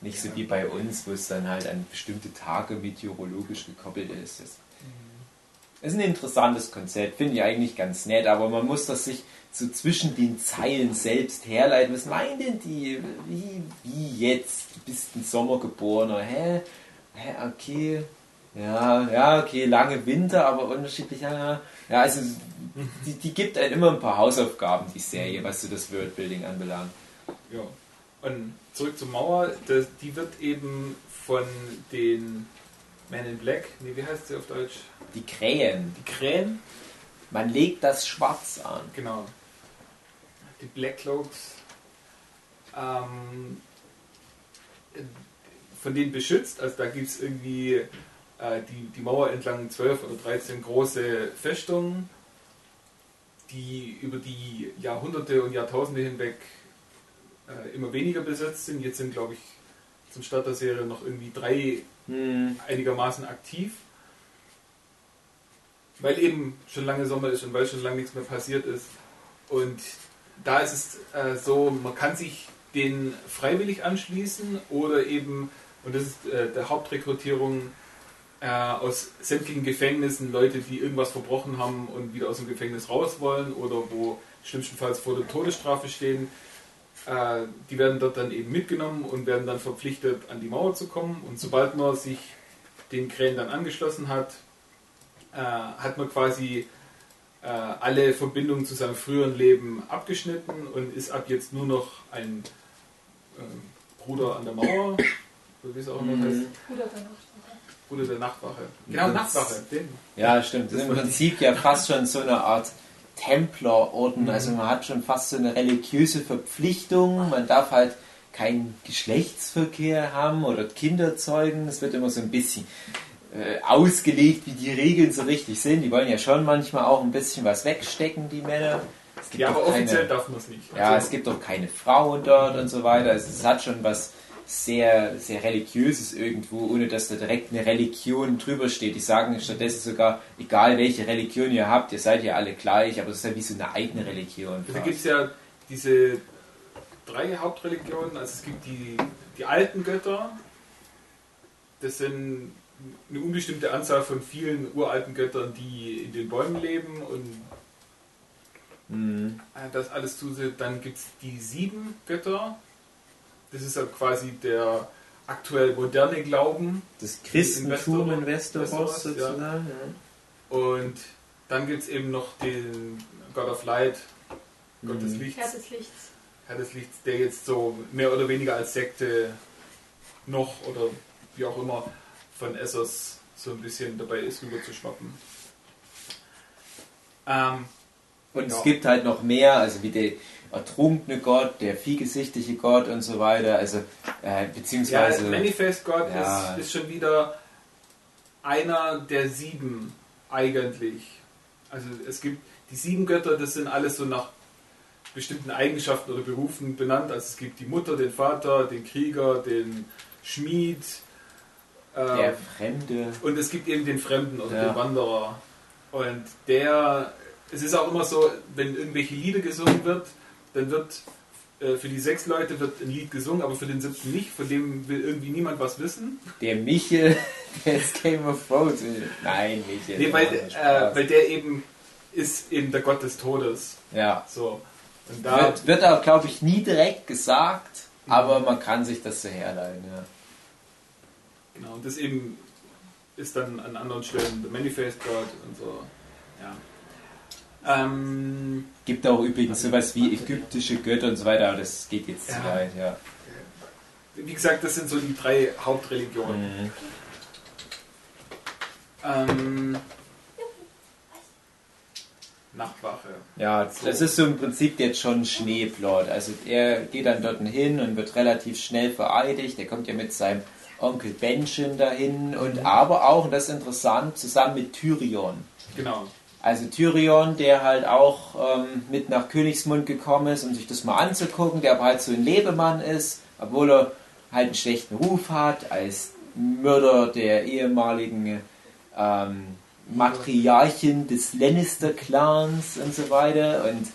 Nicht so wie bei uns, wo es dann halt an bestimmte Tage meteorologisch gekoppelt ist. Das ist ein interessantes Konzept, finde ich eigentlich ganz nett, aber man muss das sich so zwischen den Zeilen selbst herleiten. Was meinen denn die? Wie, wie jetzt? Du bist ein Sommergeborener. Hä? Hä, okay. Ja, ja, okay, lange Winter, aber unterschiedlich. Ja, ja also die, die gibt einem immer ein paar Hausaufgaben, die Serie, was so das Worldbuilding anbelangt. Ja. Und zurück zur Mauer, das, die wird eben von den Men in Black, nee, wie heißt sie auf Deutsch? Die Krähen. Die Krähen, Man legt das schwarz an. genau. Die Black Cloaks, ähm, von denen beschützt, also da gibt es irgendwie äh, die, die Mauer entlang 12 oder 13 große Festungen, die über die Jahrhunderte und Jahrtausende hinweg äh, immer weniger besetzt sind. Jetzt sind, glaube ich, zum Start der Serie noch irgendwie drei Hm. einigermaßen aktiv. Weil eben schon lange Sommer ist und weil schon lange nichts mehr passiert ist. Und da ist es äh, so, man kann sich den freiwillig anschließen oder eben Und das ist äh, der Hauptrekrutierung äh, aus sämtlichen Gefängnissen Leute, die irgendwas verbrochen haben und wieder aus dem Gefängnis raus wollen oder wo schlimmstenfalls vor der Todesstrafe stehen. Äh, die werden dort dann eben mitgenommen und werden dann verpflichtet, an die Mauer zu kommen. Und sobald man sich den Krähen dann angeschlossen hat, äh, hat man quasi äh, alle Verbindungen zu seinem früheren Leben abgeschnitten und ist ab jetzt nur noch ein äh, Bruder an der Mauer, so wie es auch immer Mhm. heißt. Bruder der Nachtwache. Bruder der Nachtwache. Genau, Das- Nachtwache. Den. Ja, stimmt. Das ist im Prinzip ja fast schon so eine Art Templerorden. Also man hat schon fast so eine religiöse Verpflichtung. Man darf halt keinen Geschlechtsverkehr haben oder Kinder zeugen. Es wird immer so ein bisschen äh, ausgelegt, wie die Regeln so richtig sind. Die wollen ja schon manchmal auch ein bisschen was wegstecken, die Männer. Es gibt Ja, aber offiziell keine, darf man es nicht. ja, Also, es gibt doch keine Frauen dort und so weiter. Also es hat schon was sehr, sehr religiöses irgendwo, ohne dass da direkt eine Religion drüber steht. Die sagen stattdessen sogar, egal welche Religion ihr habt, ihr seid ja alle gleich, aber es ist ja wie so eine eigene Religion. Da gibt es ja diese drei Hauptreligionen. Also es gibt die, die alten Götter. Das sind eine unbestimmte Anzahl von vielen uralten Göttern, die in den Bäumen leben und Mhm. äh, das alles zusieht. Dann gibt es die sieben Götter. Das ist halt quasi der aktuell moderne Glauben. Das Christentum in Westeros, Westeros sozusagen, sozusagen. Und dann gibt es eben noch den God of Light, Gott des Mhm. Lichts. Herr des Lichts. Herr des Lichts, der jetzt so mehr oder weniger als Sekte noch oder wie auch immer von Essos so ein bisschen dabei ist, rüber zu schwappen. Ähm, Und Ja. es gibt halt noch mehr, also wie der ertrunkene Gott, der viehgesichtige Gott und so weiter. Also, äh, ja, beziehungsweise. Manifest God Ja. ist, ist schon wieder einer der sieben eigentlich. Also es gibt die sieben Götter, das sind alles so nach bestimmten Eigenschaften oder Berufen benannt. Also es gibt die Mutter, den Vater, den Krieger, den Schmied. Äh, der Fremde. Und es gibt eben den Fremden oder Ja. den Wanderer. Und der, es ist auch immer so, wenn irgendwelche Lieder gesungen wird, dann wird äh, für die sechs Leute wird ein Lied gesungen, aber für den siebten nicht, von dem will irgendwie niemand was wissen. Der Michel, der ist Game of Thrones. Nein, Michel. Nee, weil, äh, weil der eben ist eben der Gott des Todes. ja. So. Und da, Wird, wird auch, glaube ich, nie direkt gesagt, aber man kann sich das so herleiten. Ja. Genau, und das eben ist dann an anderen Stellen der Manifest God und so. Ja. Ähm, Gibt auch übrigens sowas wie ägyptische Götter und so weiter, aber das geht jetzt zu Ja. weit. Ja. wie gesagt, das sind so die drei Hauptreligionen. Mhm. Ähm, Nachtwache. Ja, das ist so im Prinzip jetzt schon Schneeplot. Also er geht dann dort hin und wird relativ schnell vereidigt. Er kommt ja mit seinem Onkel Benjen dahin und aber auch, und das ist interessant, zusammen mit Tyrion. Genau. Also Tyrion, der halt auch ähm, mit nach Königsmund gekommen ist, um sich das mal anzugucken, der aber halt so ein Lebemann ist, obwohl er halt einen schlechten Ruf hat als Mörder der ehemaligen ähm, Matriarchin des Lannister-Clans und so weiter und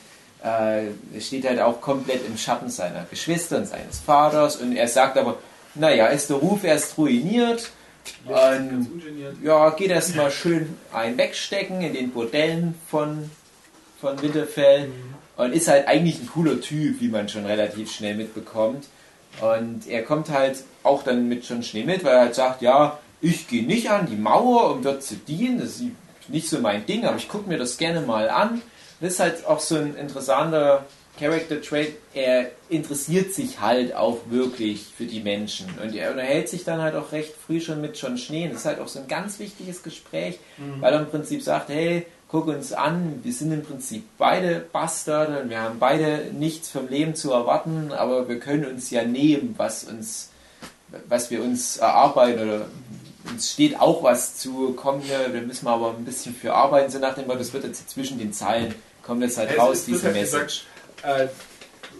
äh, er steht halt auch komplett im Schatten seiner Geschwister und seines Vaters und er sagt aber, naja, ist der Ruf erst ruiniert, Ähm, ja, geht erstmal schön ein wegstecken in den Bordellen von, von Winterfell. Und ist halt eigentlich ein cooler Typ, wie man schon relativ schnell mitbekommt. Und er kommt halt auch dann mit schon schnell mit, weil er halt sagt, ja, ich gehe nicht an die Mauer, um dort zu dienen, das ist nicht so mein Ding, aber ich gucke mir das gerne mal an. Das ist halt auch so ein interessanter Character Trait, er interessiert sich halt auch wirklich für die Menschen und er unterhält sich dann halt auch recht früh schon mit John Schnee. Das ist halt auch so ein ganz wichtiges Gespräch, weil er im Prinzip sagt, hey, guck uns an, wir sind im Prinzip beide Bastarde und wir haben beide nichts vom Leben zu erwarten, aber wir können uns ja nehmen, was uns, was wir uns erarbeiten oder uns steht auch was zu, kommen wir, wir müssen aber ein bisschen für arbeiten, so nach dem Motto, das wird jetzt zwischen den Zeilen, kommt jetzt halt Es- raus, diese halt Message. Äh,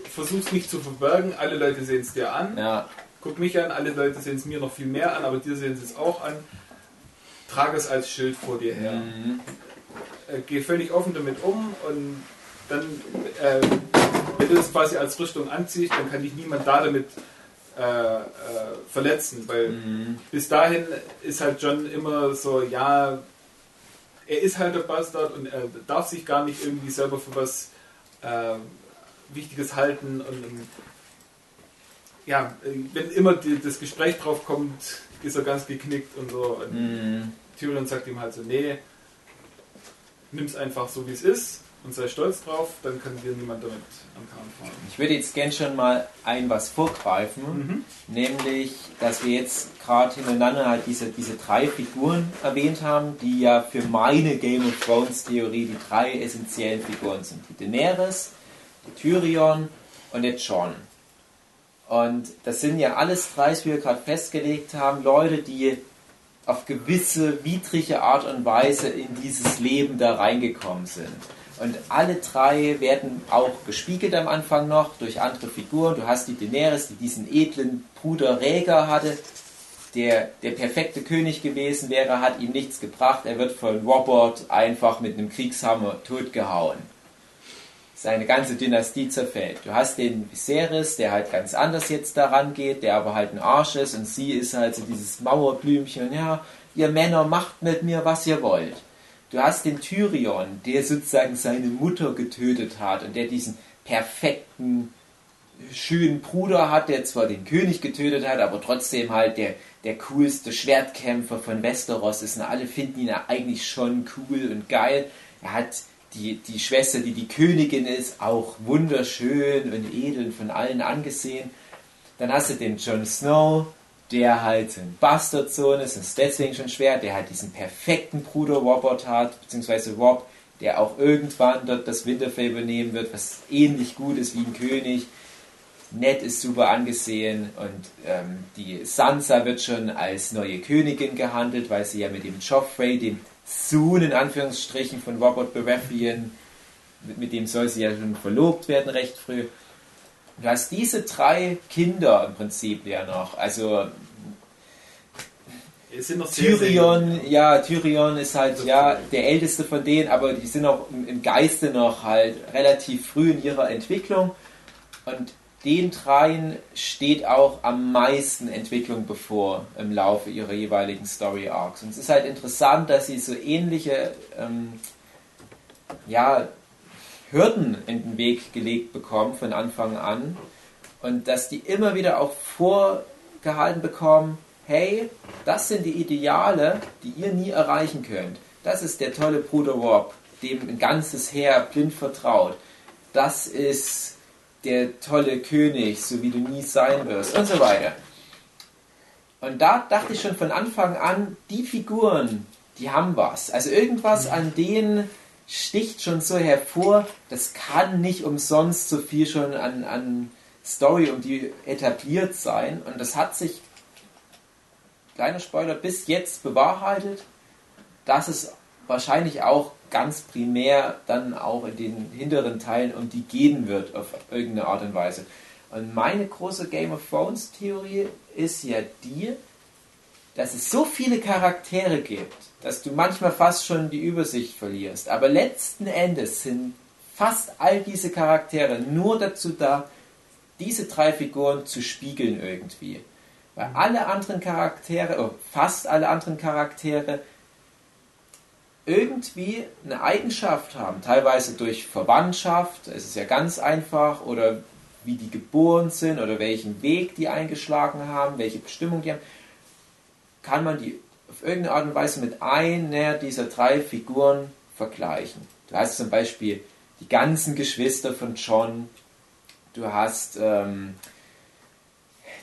versuch's nicht zu verbergen, alle Leute sehen es dir an. Ja, Guck mich an, alle Leute sehen es mir noch viel mehr an, aber dir sehen sie es auch an. Trage es als Schild vor dir her. mhm. Äh, geh völlig offen damit um und dann, äh, wenn du das quasi als Rüstung anziehst, dann kann dich niemand da damit äh, äh, verletzen, weil bis dahin ist halt John immer so, ja, er ist halt der Bastard und er darf sich gar nicht irgendwie selber für was äh, Wichtiges halten und ähm, ja, wenn immer die, das Gespräch drauf kommt, ist er ganz geknickt und so. Und Mhm. Tyrion sagt ihm halt so, nee, nimm's einfach so wie es ist und sei stolz drauf, dann kann dir niemand damit am Kahn fahren. Ich würde jetzt gern schon mal ein was vorgreifen, Mhm. nämlich, dass wir jetzt gerade hintereinander halt diese, diese drei Figuren erwähnt haben, die ja für meine Game of Thrones Theorie die drei essentiellen Figuren sind. Die Daenerys, Tyrion und der John. Und das sind ja alles drei, wie wir gerade festgelegt haben, Leute, die auf gewisse widrige Art und Weise in dieses Leben da reingekommen sind. Und alle drei werden auch gespiegelt am Anfang noch durch andere Figuren. Du hast die Daenerys, die diesen edlen Bruder Rhaegar hatte, der der perfekte König gewesen wäre, hat ihm nichts gebracht. Er wird von Robert einfach mit einem Kriegshammer totgehauen. Seine ganze Dynastie zerfällt. Du hast den Viserys, der halt ganz anders jetzt daran geht, der aber halt ein Arsch ist und sie ist halt so dieses Mauerblümchen, ja, ihr Männer macht mit mir, was ihr wollt. Du hast den Tyrion, der sozusagen seine Mutter getötet hat und der diesen perfekten, schönen Bruder hat, der zwar den König getötet hat, aber trotzdem halt der, der coolste Schwertkämpfer von Westeros ist und alle finden ihn ja eigentlich schon cool und geil. Er hat die, die Schwester, die die Königin ist, auch wunderschön und edel und von allen angesehen. Dann hast du den Jon Snow, der halt ein Bastardsohn ist, ist deswegen schon schwer, der halt diesen perfekten Bruder Robert hat, beziehungsweise Rob, der auch irgendwann dort das Winterfell übernehmen wird, was ähnlich gut ist wie ein König. Ned ist super angesehen und ähm, die Sansa wird schon als neue Königin gehandelt, weil sie ja mit dem Joffrey, dem Sohn in Anführungsstrichen von Robert Baratheon, mit, dem soll sie ja schon verlobt werden recht früh. Du hast diese drei Kinder im Prinzip ja noch. Also Tyrion, ja, Tyrion ist halt ja der älteste von denen, aber die sind auch im, im Geiste noch halt relativ früh in ihrer Entwicklung. Und den dreien steht auch am meisten Entwicklung bevor im Laufe ihrer jeweiligen Story Arcs. Und es ist halt interessant, dass sie so ähnliche ähm, ja, Hürden in den Weg gelegt bekommen von Anfang an und dass die immer wieder auch vorgehalten bekommen, hey, das sind die Ideale, die ihr nie erreichen könnt. Das ist der tolle Bruder Rob, dem ein ganzes Heer blind vertraut. Das ist der tolle König, so wie du nie sein wirst und so weiter. Und da dachte ich schon von Anfang an, die Figuren, die haben was. Also irgendwas an denen sticht schon so hervor, das kann nicht umsonst so viel schon an, an Story um die etabliert sein. Und das hat sich, kleiner Spoiler, bis jetzt bewahrheitet, dass es wahrscheinlich auch ganz primär dann auch in den hinteren Teilen um die gehen wird auf irgendeine Art und Weise. Und meine große Game of Thrones Theorie ist ja die, dass es so viele Charaktere gibt, dass du manchmal fast schon die Übersicht verlierst. Aber letzten Endes sind fast all diese Charaktere nur dazu da, diese drei Figuren zu spiegeln irgendwie. Weil alle anderen Charaktere, oder fast alle anderen Charaktere, irgendwie eine Eigenschaft haben, teilweise durch Verwandtschaft, es ist ja ganz einfach, oder wie die geboren sind oder welchen Weg die eingeschlagen haben, welche Bestimmung die haben, kann man die auf irgendeine Art und Weise mit einer dieser drei Figuren vergleichen. Du hast zum Beispiel die ganzen Geschwister von John, du hast ähm,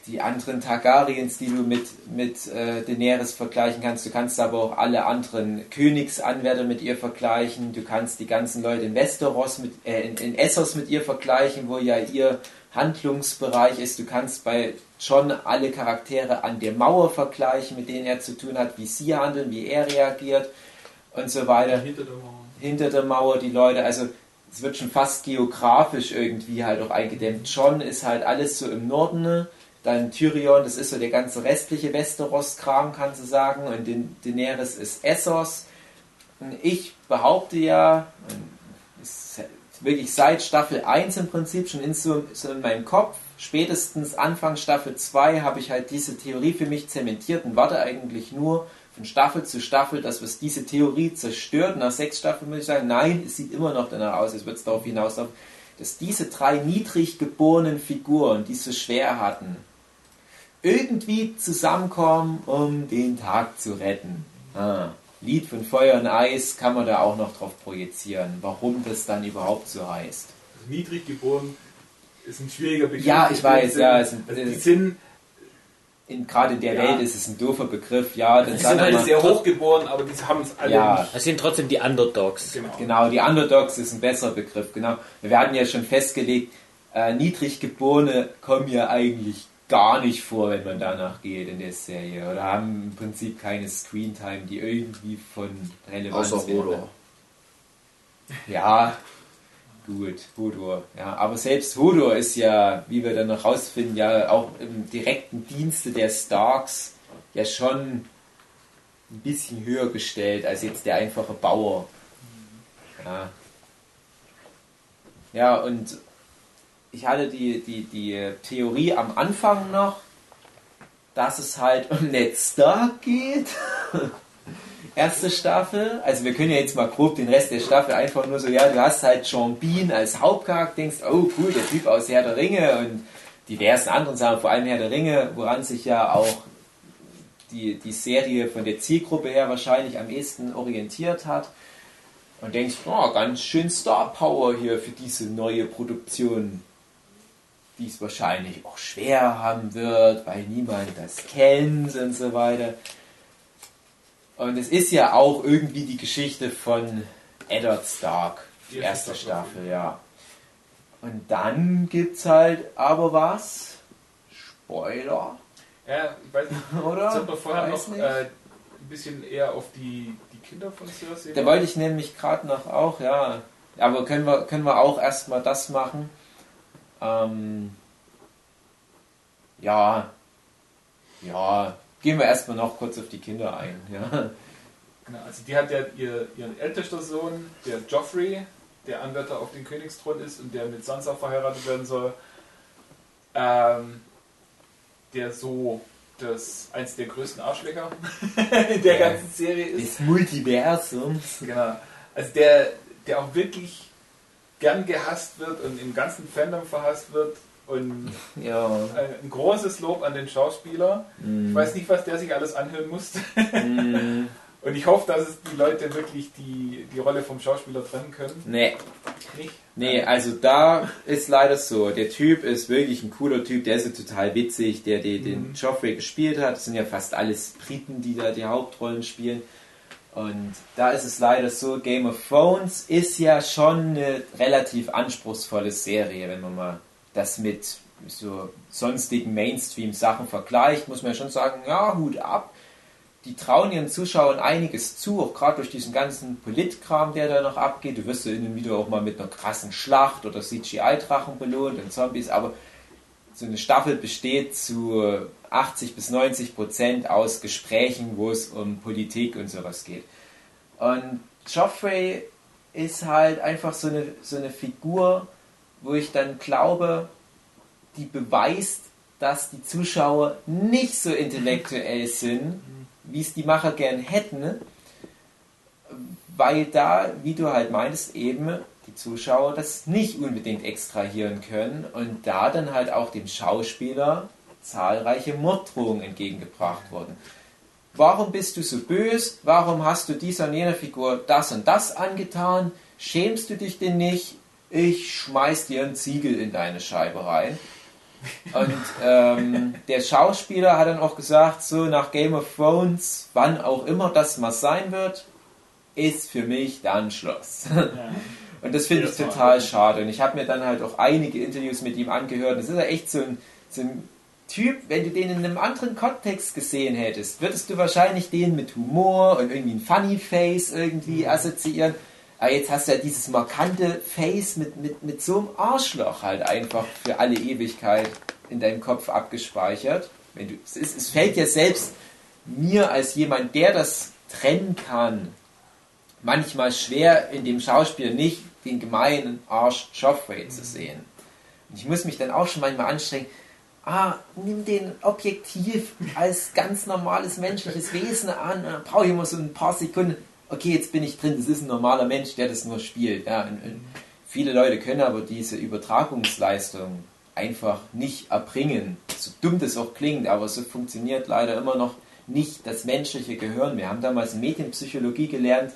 die anderen Targaryens, die du mit, mit äh, Daenerys vergleichen kannst. Du kannst aber auch alle anderen Königsanwärter mit ihr vergleichen. Du kannst die ganzen Leute in Westeros, mit, äh, in, in Essos mit ihr vergleichen, wo ja ihr Handlungsbereich ist. Du kannst bei John alle Charaktere an der Mauer vergleichen, mit denen er zu tun hat, wie sie handeln, wie er reagiert und so weiter. hinter der Mauer. Hinter der Mauer die Leute, also es wird schon fast geografisch irgendwie halt auch eingedämmt. John ist halt alles so im Norden, ne? Dann Tyrion, das ist so der ganze restliche Westeros-Kram, kannst du sagen, und den Daenerys ist Essos. Und ich behaupte ja, wirklich seit Staffel 1 im Prinzip schon in, so, so in meinem Kopf, spätestens Anfang Staffel 2 habe ich halt diese Theorie für mich zementiert und warte eigentlich nur von Staffel zu Staffel, dass was diese Theorie zerstört. Nach sechs Staffeln muss ich sagen, nein, es sieht immer noch danach aus, es wird es darauf hinauslaufen, dass diese drei niedrig geborenen Figuren, die es so schwer hatten, irgendwie zusammenkommen, um den Tag zu retten. Ah, Lied von Feuer und Eis kann man da auch noch drauf projizieren, warum das dann überhaupt so heißt. Also niedrig geboren ist ein schwieriger Begriff. Ja, ich weiß, Sind- ja, es sind- also die sind, In, gerade in der Ja. Welt ist es ein doofer Begriff, ja. Dann die sagen sind mal, sehr hochgeboren, aber die haben es alle Ja. nicht. Das sind trotzdem die Underdogs. Genau. Genau, die Underdogs ist ein besserer Begriff, genau. Wir hatten ja schon festgelegt, äh, Niedriggeborene kommen ja eigentlich gar nicht vor, wenn man danach geht in der Serie. Oder haben im Prinzip keine Screentime, die irgendwie von Relevanz Außer wäre. Hodor. Ja, gut, Hodor. Ja, aber selbst Hodor ist ja, wie wir dann noch rausfinden, ja auch im direkten Dienste der Starks ja schon ein bisschen höher gestellt als jetzt der einfache Bauer. Ja. Ja, und ich hatte die, die, die Theorie am Anfang noch, dass es halt um Ned Stark geht. Erste Staffel. Also wir können ja jetzt mal grob den Rest der Staffel einfach nur so, ja, du hast halt Sean Bean als Hauptcharakter, denkst, oh cool, der Typ aus Herr der Ringe und diversen anderen Sachen, vor allem Herr der Ringe, woran sich ja auch die, die Serie von der Zielgruppe her wahrscheinlich am ehesten orientiert hat. Und denkst, oh, ganz schön Star Power hier für diese neue Produktion, die es wahrscheinlich auch schwer haben wird, weil niemand das kennt und so weiter. Und es ist ja auch irgendwie die Geschichte von Eddard Stark, die erste erste Staffel. Staffel, ja. Und dann gibt's halt aber was. Spoiler, Ja, ich weiß nicht. oder? Sollte man vorher Weiß noch äh, ein bisschen eher auf die, die Kinder von Cersei Da wollte ich nämlich gerade noch auch, ja. Aber können wir, können wir auch erstmal das machen? Ähm, ja. Ja. Gehen wir erstmal noch kurz auf die Kinder ein. Ja. Genau, also die hat ja ihr, ihren ältesten Sohn, der Joffrey, der Anwärter auf den Königsthron ist und der mit Sansa verheiratet werden soll, ähm, der so das eins der größten Arschlöcher in der Ja. ganzen Serie ist. Des Multiversums. Genau. Also der, der auch wirklich gern gehasst wird und im ganzen Fandom verhasst wird und Ja. ein, großes Lob an den Schauspieler. Ich weiß nicht, was der sich alles anhören musste. Mm, Und ich hoffe, dass es die Leute wirklich die, die Rolle vom Schauspieler trennen können. nee. Nicht? Nee, also da ist leider so. Der Typ ist wirklich ein cooler Typ, der ist ja total witzig, der, der den Mhm. Joffrey gespielt hat. Das sind ja fast alles Briten, die da die Hauptrollen spielen. Und da ist es leider so, Game of Thrones ist ja schon eine relativ anspruchsvolle Serie, wenn man mal das mit so sonstigen Mainstream-Sachen vergleicht, muss man ja schon sagen, ja, Hut ab. Die trauen ihren Zuschauern einiges zu, auch gerade durch diesen ganzen Politkram, der da noch abgeht. Du wirst ja hin und wieder auch mal mit einer krassen Schlacht oder CGI-Drachen belohnt und Zombies, aber so eine Staffel besteht zu 80 bis 90 Prozent aus Gesprächen, wo es um Politik und sowas geht. Und Joffrey ist halt einfach so eine, so eine Figur, wo ich dann glaube, die beweist, dass die Zuschauer nicht so intellektuell sind, wie es die Macher gern hätten, weil da, wie du halt meinst, eben Zuschauer das nicht unbedingt extrahieren können und da dann halt auch dem Schauspieler zahlreiche Morddrohungen entgegengebracht wurden. Warum bist du so bös? Warum hast du dieser und jener Figur das und das angetan? Schämst du dich denn nicht? Ich schmeiß dir einen Ziegel in deine Scheibe rein. Und ähm, der Schauspieler hat dann auch gesagt, so nach Game of Thrones, wann auch immer das mal sein wird, ist für mich dann Schluss. Und das finde ich total schade. Und ich habe mir dann halt auch einige Interviews mit ihm angehört. Das ist ja echt so ein, so ein Typ, wenn du den in einem anderen Kontext gesehen hättest, würdest du wahrscheinlich den mit Humor und irgendwie ein Funny Face irgendwie Mhm. assoziieren. Aber jetzt hast du ja dieses markante Face mit, mit, mit so einem Arschloch halt einfach für alle Ewigkeit in deinem Kopf abgespeichert. Wenn du, es, ist, es fällt ja selbst mir als jemand, der das trennen kann, manchmal schwer in dem Schauspieler nicht den gemeinen Arsch Joffrey zu sehen. Und ich muss mich dann auch schon manchmal anstrengen, ah, nimm den objektiv als ganz normales menschliches Wesen an, dann brauche ich immer so ein paar Sekunden, okay, jetzt bin ich drin, das ist ein normaler Mensch, der das nur spielt. Ja, und, und viele Leute können aber diese Übertragungsleistung einfach nicht erbringen. So dumm das auch klingt, aber so funktioniert leider immer noch nicht das menschliche Gehirn. Wir haben damals Medienpsychologie gelernt,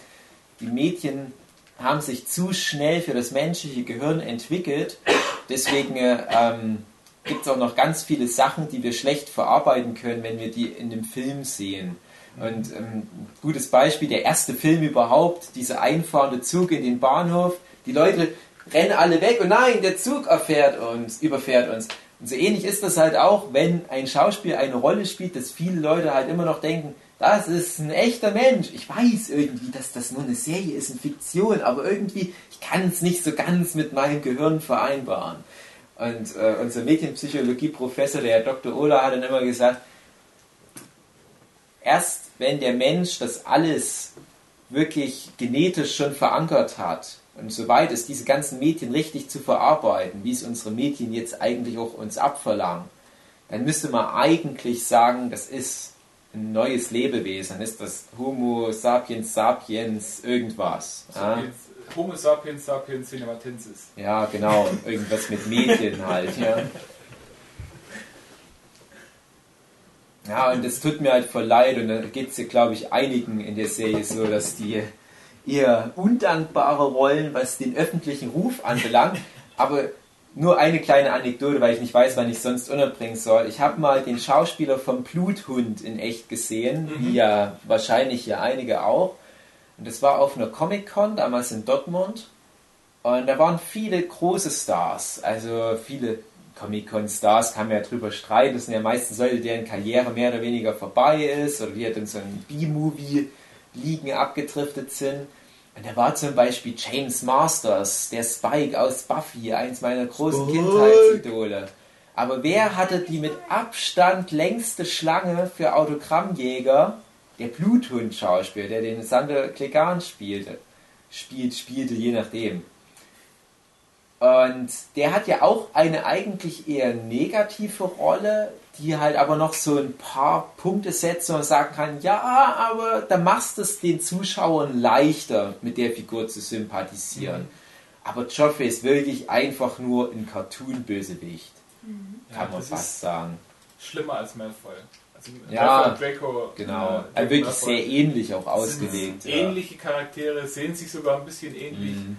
die Medien haben sich zu schnell für das menschliche Gehirn entwickelt. Deswegen ähm, gibt es auch noch ganz viele Sachen, die wir schlecht verarbeiten können, wenn wir die in einem Film sehen. Und ähm, gutes Beispiel, der erste Film überhaupt, dieser einfahrende Zug in den Bahnhof. Die Leute rennen alle weg und nein, der Zug erfährt uns, überfährt uns. Und so ähnlich ist das halt auch, wenn ein Schauspiel eine Rolle spielt, dass viele Leute halt immer noch denken, das ist ein echter Mensch. Ich weiß irgendwie, dass das nur eine Serie ist, eine Fiktion, aber irgendwie, ich kann es nicht so ganz mit meinem Gehirn vereinbaren. Und äh, unser Medienpsychologie-Professor, der Herr Dr. Ola, hat dann immer gesagt, erst wenn der Mensch das alles wirklich genetisch schon verankert hat und soweit ist, diese ganzen Medien richtig zu verarbeiten, wie es unsere Medien jetzt eigentlich auch uns abverlangen, dann müsste man eigentlich sagen, das ist ein neues Lebewesen, ist das Homo sapiens sapiens irgendwas. Ja? Homo sapiens sapiens cinematensis. Ja, genau, irgendwas mit Medien halt, ja. Ja, und das tut mir halt voll leid und da geht es ja, glaube ich, einigen in der Serie so, dass die eher undankbare Rollen, was den öffentlichen Ruf anbelangt, aber nur eine kleine Anekdote, weil ich nicht weiß, wann ich sonst unterbringen soll. Ich habe mal den Schauspieler vom Bluthund in echt gesehen, mhm. wie ja wahrscheinlich ja einige auch. Und das war auf einer Comic-Con, damals in Dortmund. Und da waren viele große Stars, also viele Comic-Con-Stars, kann man ja drüber streiten. Das sind ja meistens Leute, deren Karriere mehr oder weniger vorbei ist oder die halt in so einem B-Movie-Ligen abgedriftet sind. Und da war zum Beispiel James Masters, der Spike aus Buffy, eins meiner großen. Kindheitsidole. Aber wer hatte die mit Abstand längste Schlange für Autogrammjäger? Der Bluthund-Schauspieler, der den Sander Klegan spielte. Spielt, spielte, je nachdem. Und der hat ja auch eine eigentlich eher negative Rolle, die halt aber noch so ein paar Punkte setzt und sagen kann, ja, aber da machst es den Zuschauern leichter, mit der Figur zu sympathisieren. Mhm. Aber Joffrey ist wirklich einfach nur ein Cartoon-Bösewicht. Mhm. Kann ja, man fast sagen. Schlimmer als Malfoy. Also ja, Draco, genau. Äh, wirklich Malfoy. sehr ähnlich auch ausgelegt. Ja. Ähnliche Charaktere, sehen sich sogar ein bisschen ähnlich. Mhm.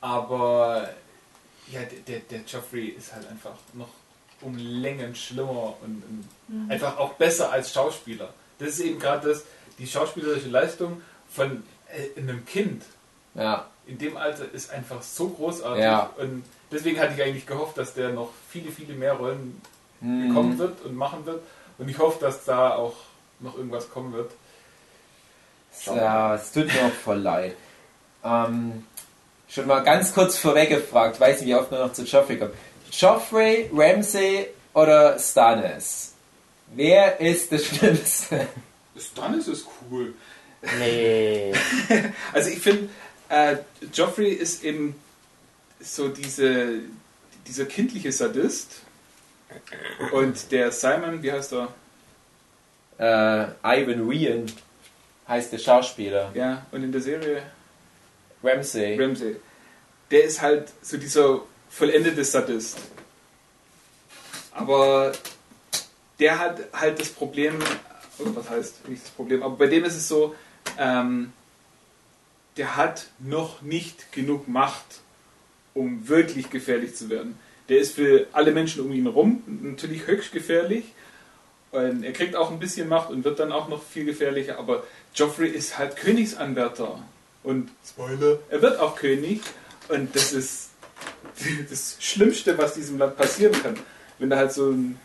Aber ja, der, der Joffrey ist halt einfach noch um Längen schlimmer und, und mhm. einfach auch besser als Schauspieler. Das ist eben gerade das, die schauspielerische Leistung von äh, einem Kind. Ja. In dem Alter ist einfach so großartig. Ja. Und deswegen hatte ich eigentlich gehofft, dass der noch viele, viele mehr Rollen mhm. bekommen wird und machen wird. Und ich hoffe, dass da auch noch irgendwas kommen wird. Ja, es tut mir auch voll leid. Ähm, schon mal ganz kurz vorweg gefragt, weiß nicht, wie oft wir noch zu Joffrey kommen. Joffrey, Ramsey oder Stannis? Wer ist das Schlimmste? Stannis ist cool. Nee. also ich finde, äh, Joffrey ist eben so diese, dieser kindliche Sadist. Und der Simon, wie heißt er? Äh, Ivan Rian heißt der Schauspieler. Ja, und in der Serie Ramsey. Ramsey. Der ist halt so dieser vollendete Sadist. Aber der hat halt das Problem, oder was heißt nicht das Problem, aber bei dem ist es so, ähm, der hat noch nicht genug Macht, um wirklich gefährlich zu werden. Der ist für alle Menschen um ihn herum natürlich höchst gefährlich. Und er kriegt auch ein bisschen Macht und wird dann auch noch viel gefährlicher. Aber Joffrey ist halt Königsanwärter. Und Spoiler, er wird auch König und das ist das Schlimmste, was diesem Land passieren kann. Wenn da halt so ein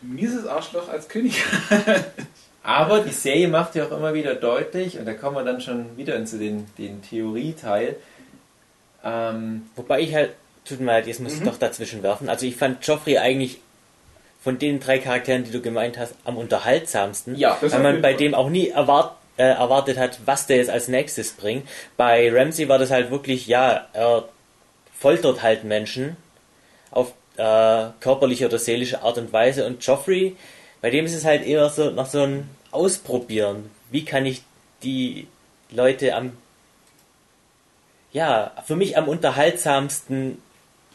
mieses Arschloch als König Aber die Serie macht ja auch immer wieder deutlich, und da kommen wir dann schon wieder into den, den Theorieteil. Ähm, Wobei ich halt, tut mir leid, jetzt muss ich mhm. doch dazwischen werfen. Also ich fand Joffrey eigentlich von den drei Charakteren, die du gemeint hast, am unterhaltsamsten. Ja, weil man bei dem auch nie erwartet, äh, erwartet hat, was der jetzt als nächstes bringt. Bei Ramsey war das halt wirklich, ja, er foltert halt Menschen, auf äh, körperliche oder seelische Art und Weise. Und Joffrey, bei dem ist es halt eher so nach so ein Ausprobieren. Wie kann ich die Leute am, ja, für mich am unterhaltsamsten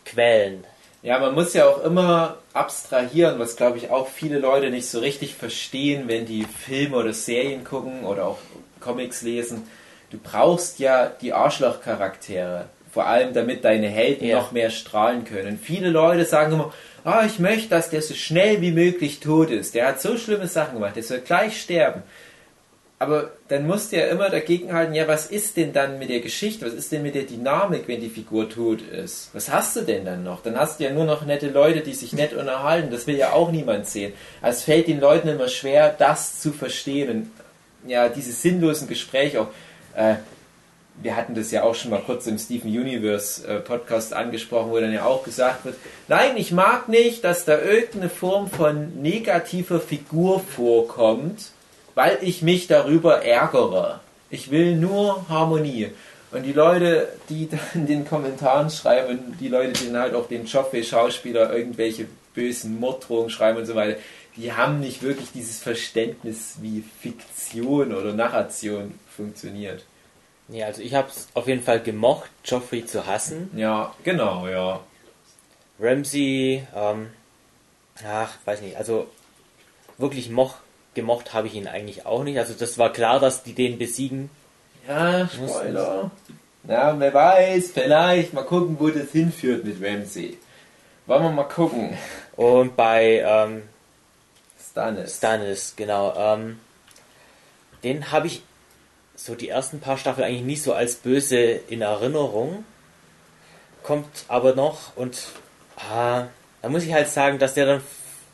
quälen? Ja, man muss ja auch immer abstrahieren, was glaube ich auch viele Leute nicht so richtig verstehen, wenn die Filme oder Serien gucken oder auch Comics lesen. Du brauchst ja die Arschlochcharaktere, vor allem damit deine Helden Ja. noch mehr strahlen können. Viele Leute sagen immer, ah, ich möchte, dass der so schnell wie möglich tot ist. Der hat so schlimme Sachen gemacht, der soll gleich sterben. Aber dann musst du ja immer dagegenhalten, ja, was ist denn dann mit der Geschichte, was ist denn mit der Dynamik, wenn die Figur tot ist? Was hast du denn dann noch? Dann hast du ja nur noch nette Leute, die sich nett unterhalten. Das will ja auch niemand sehen. Also es fällt den Leuten immer schwer, das zu verstehen. Und ja, diese sinnlosen Gespräche auch. Äh, wir hatten das ja auch schon mal kurz im Steven Universe äh, Podcast angesprochen, wo dann ja auch gesagt wird, nein, ich mag nicht, dass da irgendeine Form von negativer Figur vorkommt, weil ich mich darüber ärgere. Ich will nur Harmonie. Und die Leute, die dann in den Kommentaren schreiben, die Leute, die dann halt auch den Joffrey-Schauspieler irgendwelche bösen Morddrohungen schreiben und so weiter, die haben nicht wirklich dieses Verständnis, wie Fiktion oder Narration funktioniert. Ja, also ich habe es auf jeden Fall gemocht, Joffrey zu hassen. Ja, genau, ja. Ramsey, ähm, ach, weiß nicht, also wirklich moch, gemocht habe ich ihn eigentlich auch nicht. Also das war klar, dass die den besiegen. Ja, Spoiler. Na, wer weiß, vielleicht mal gucken, wo das hinführt mit Ramsey. Wollen wir mal gucken. Und bei ähm, Stannis. Stannis, genau, ähm, den habe ich so die ersten paar Staffeln eigentlich nicht so als böse in Erinnerung. Kommt aber noch und ah, da muss ich halt sagen, dass der dann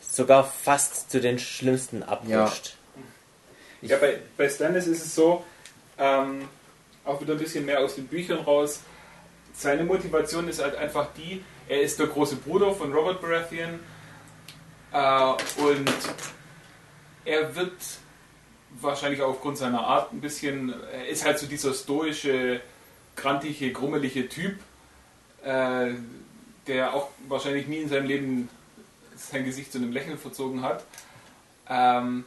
sogar fast zu den schlimmsten abrutscht. Ja, bei, bei Stannis ist es so, ähm, auch wieder ein bisschen mehr aus den Büchern raus. Seine Motivation ist halt einfach die, er ist der große Bruder von Robert Baratheon äh, und er wird wahrscheinlich auch aufgrund seiner Art ein bisschen, er ist halt so dieser stoische, grantige, grummelige Typ, äh, der auch wahrscheinlich nie in seinem Leben sein Gesicht zu einem Lächeln verzogen hat. Ähm,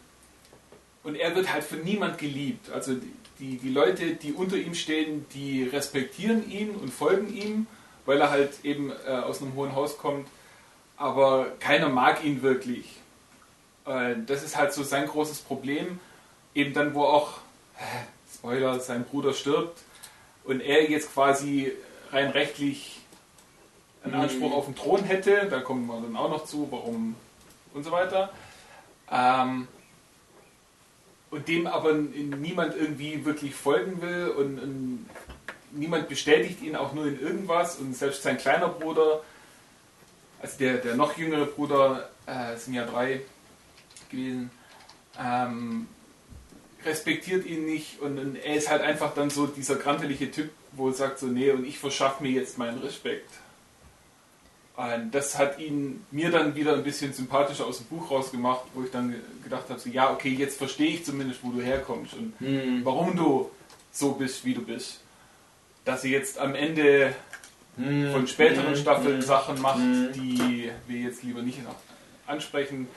und er wird halt von niemand geliebt. Also die, die, Leute, die unter ihm stehen, die respektieren ihn und folgen ihm, weil er halt eben äh, aus einem hohen Haus kommt. Aber keiner mag ihn wirklich. Äh, das ist halt so sein großes Problem. Eben dann, wo auch, äh, Spoiler, sein Bruder stirbt und er jetzt quasi rein rechtlich einen Anspruch auf den Thron hätte. Da kommen wir dann auch noch zu, warum und so weiter. Ähm, und dem aber niemand irgendwie wirklich folgen will und, und niemand bestätigt ihn auch nur in irgendwas und selbst sein kleiner Bruder, also der, der noch jüngere Bruder, äh, es sind ja drei gewesen, ähm, respektiert ihn nicht und, und er ist halt einfach dann so dieser grantelige Typ, wo er sagt so, nee, und ich verschaffe mir jetzt meinen Respekt. Und das hat ihn mir dann wieder ein bisschen sympathischer aus dem Buch rausgemacht, wo ich dann gedacht habe, so, ja, okay, jetzt verstehe ich zumindest, wo du herkommst und warum du so bist, wie du bist. Dass er jetzt am Ende von späteren Staffeln Sachen macht, die wir jetzt lieber nicht ansprechen,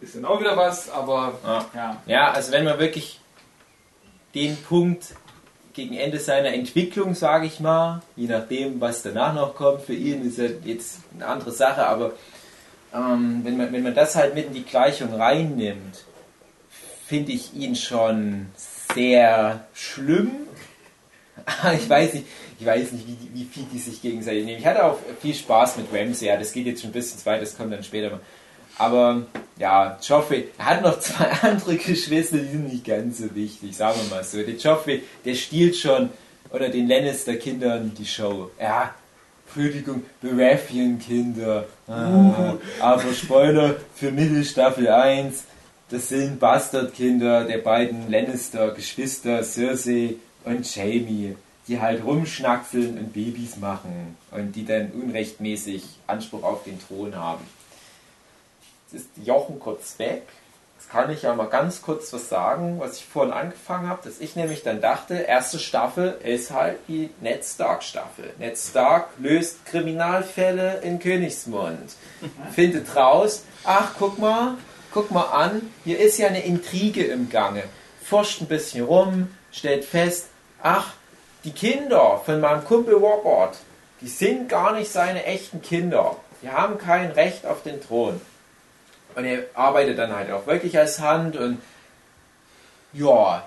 ist dann auch wieder was, aber Ja. ja. Ja, also wenn man wirklich den Punkt gegen Ende seiner Entwicklung, sage ich mal, je nachdem, was danach noch kommt, für ihn ist ja jetzt eine andere Sache, aber ähm, wenn, man, wenn man das halt mit in die Gleichung reinnimmt, finde ich ihn schon sehr schlimm. Ah, ich weiß nicht, ich weiß nicht, wie, wie viel die sich gegenseitig nehmen. Ich hatte auch viel Spaß mit Ramsey, ja, das geht jetzt schon ein bisschen zu weit, das kommt dann später mal. Aber ja, Joffrey, er hat noch zwei andere Geschwister, die sind nicht ganz so wichtig, sagen wir mal so. Der Joffrey, der stiehlt schon unter den Lannister-Kindern die Show. Ja, Entschuldigung, Baratheon-Kinder. Ah, aber Spoiler für Mittelstaffel 1, das sind Bastardkinder der beiden Lannister-Geschwister Cersei und Jamie, die halt rumschnackseln und Babys machen und die dann unrechtmäßig Anspruch auf den Thron haben. Jetzt ist Jochen kurz weg. Jetzt kann ich ja mal ganz kurz was sagen, was ich vorhin angefangen habe, dass ich nämlich dann dachte, erste Staffel ist halt die Ned Stark Staffel. Ned Stark löst Kriminalfälle in Königsmund. Findet raus, ach guck mal, guck mal an, hier ist ja eine Intrige im Gange. Forscht ein bisschen rum, stellt fest, ach, die Kinder von meinem Kumpel Robert, die sind gar nicht seine echten Kinder. Die haben kein Recht auf den Thron. Und er arbeitet dann halt auch wirklich als Hand und ja,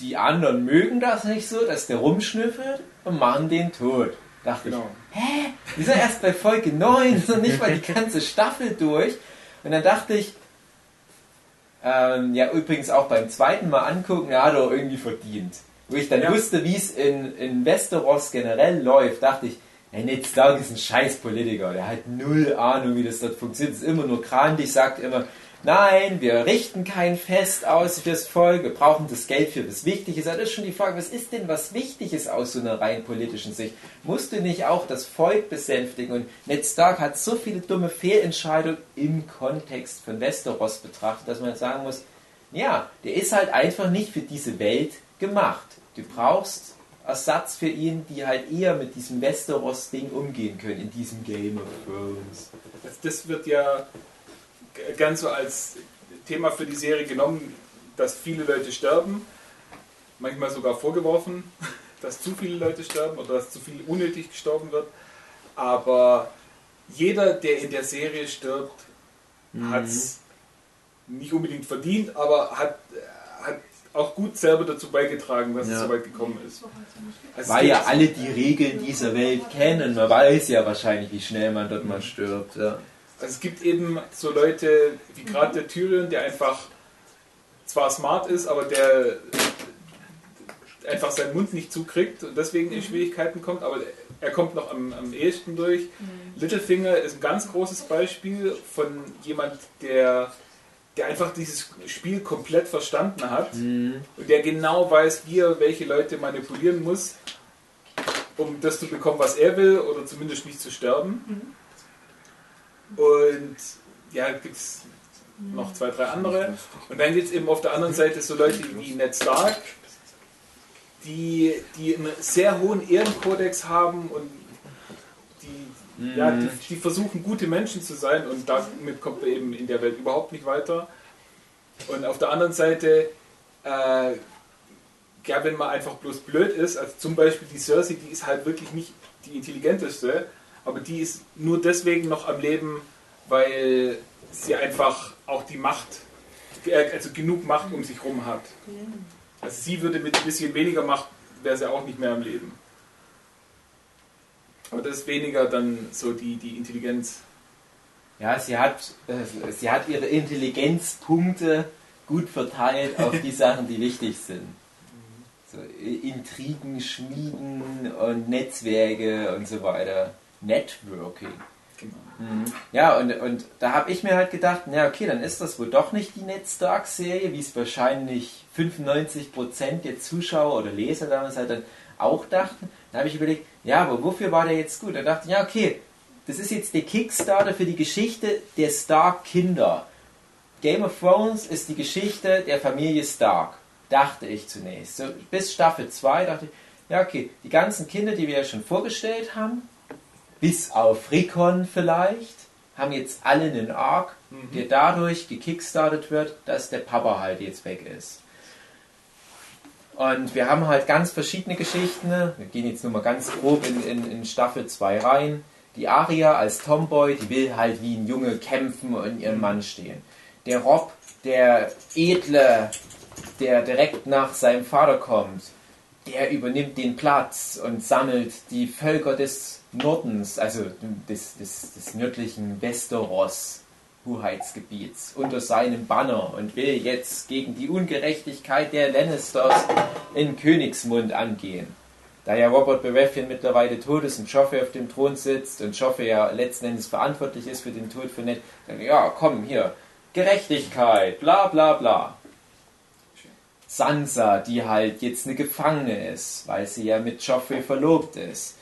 die anderen mögen das nicht so, dass der rumschnüffelt und machen den tot. Dachte Genau. ich, hä? Wir sind erst bei Folge 9, so nicht mal die ganze Staffel durch. Und dann dachte ich, ähm, ja, übrigens auch beim zweiten Mal angucken, ja, hat er irgendwie verdient. Wo ich dann Ja. wusste, wie es in, in Westeros generell läuft, dachte ich, hey, Ned Stark ist ein scheiß Politiker. Der hat null Ahnung, wie das dort funktioniert. Ist immer nur krantig, sagt immer, nein, wir richten kein Fest aus fürs Volk, wir brauchen das Geld für was Wichtiges. Das ist schon die Frage, was ist denn was Wichtiges aus so einer rein politischen Sicht? Musst du nicht auch das Volk besänftigen? Und Ned Stark hat so viele dumme Fehlentscheidungen im Kontext von Westeros betrachtet, dass man sagen muss, ja, der ist halt einfach nicht für diese Welt gemacht. Du brauchst Ersatz für ihn, die halt eher mit diesem Westeros-Ding umgehen können, in diesem Game of Thrones. Das, das wird ja ganz so als Thema für die Serie genommen, dass viele Leute sterben, manchmal sogar vorgeworfen, dass zu viele Leute sterben oder dass zu viel unnötig gestorben wird. Aber jeder, der in der Serie stirbt, hat es nicht unbedingt verdient, aber hat auch gut selber dazu beigetragen, dass Ja. es so weit gekommen ist. Also es Weil ja alle die Regeln dieser Welt kennen. Man weiß ja wahrscheinlich, wie schnell man dort mal stirbt. Ja. Also es gibt eben so Leute wie gerade der Tyrion, der einfach zwar smart ist, aber der einfach seinen Mund nicht zukriegt und deswegen in Schwierigkeiten kommt, aber er kommt noch am, am ehesten durch. Littlefinger ist ein ganz großes Beispiel von jemand, der, der einfach dieses Spiel komplett verstanden hat. Und der genau weiß, wie er welche Leute manipulieren muss, um das zu bekommen, was er will oder zumindest nicht zu sterben. Und ja, gibt es noch zwei, drei andere. Und dann gibt es eben auf der anderen Seite so Leute wie Ned Stark, die, die einen sehr hohen Ehrenkodex haben und ja, die, die versuchen, gute Menschen zu sein und damit kommt man eben in der Welt überhaupt nicht weiter. Und auf der anderen Seite, äh, ja, wenn man einfach bloß blöd ist, also zum Beispiel die Cersei, die ist halt wirklich nicht die intelligenteste, aber die ist nur deswegen noch am Leben, weil sie einfach auch die Macht, äh, also genug Macht um sich rum hat. Also sie würde mit ein bisschen weniger Macht, wäre sie auch nicht mehr am Leben. Aber das ist weniger dann so die, die Intelligenz. Ja, sie hat, äh, sie hat ihre Intelligenzpunkte gut verteilt auf die Sachen, die wichtig sind. So, I- Intrigen, Schmieden und Netzwerke und so weiter. Networking. Genau. Mhm. Ja, und, und da habe ich mir halt gedacht, na okay, dann ist das wohl doch nicht die Ned Stark-Serie, wie es wahrscheinlich 95% der Zuschauer oder Leser damals halt dann auch dachten. Da habe ich überlegt, ja, aber wofür war der jetzt gut? Da dachte ich, ja, okay, das ist jetzt der Kickstarter für die Geschichte der Stark-Kinder. Game of Thrones ist die Geschichte der Familie Stark, dachte ich zunächst. So, bis Staffel 2 dachte ich, ja, okay, die ganzen Kinder, die wir ja schon vorgestellt haben, bis auf Rickon vielleicht, haben jetzt alle einen Arc, der dadurch gekickstartet wird, dass der Papa halt jetzt weg ist. Und wir haben halt ganz verschiedene Geschichten. Wir gehen jetzt nur mal ganz grob in, in, in Staffel 2 rein. Die Aria als Tomboy, die will halt wie ein Junge kämpfen und ihren Mann stehen. Der Rob, der Edle, der direkt nach seinem Vater kommt, der übernimmt den Platz und sammelt die Völker des Nordens, also des, des, des nördlichen Westeros Hoheitsgebiets unter seinem Banner und will jetzt gegen die Ungerechtigkeit der Lannisters in Königsmund angehen. Da ja Robert Baratheon mittlerweile tot ist und Joffrey auf dem Thron sitzt und Joffrey ja letzten Endes verantwortlich ist für den Tod von Ned, dann, ja, komm, hier, Gerechtigkeit, bla bla bla. Sansa, die halt jetzt eine Gefangene ist, weil sie ja mit Joffrey verlobt ist.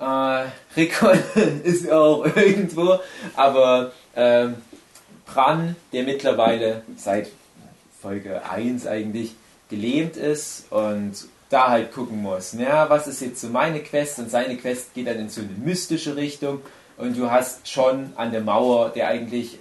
Äh, Rickon ist auch irgendwo, aber ähm, Bran, der mittlerweile seit Folge 1 eigentlich gelähmt ist und da halt gucken muss, ja, was ist jetzt so meine Quest und seine Quest geht dann in so eine mystische Richtung und du hast schon an der Mauer, der eigentlich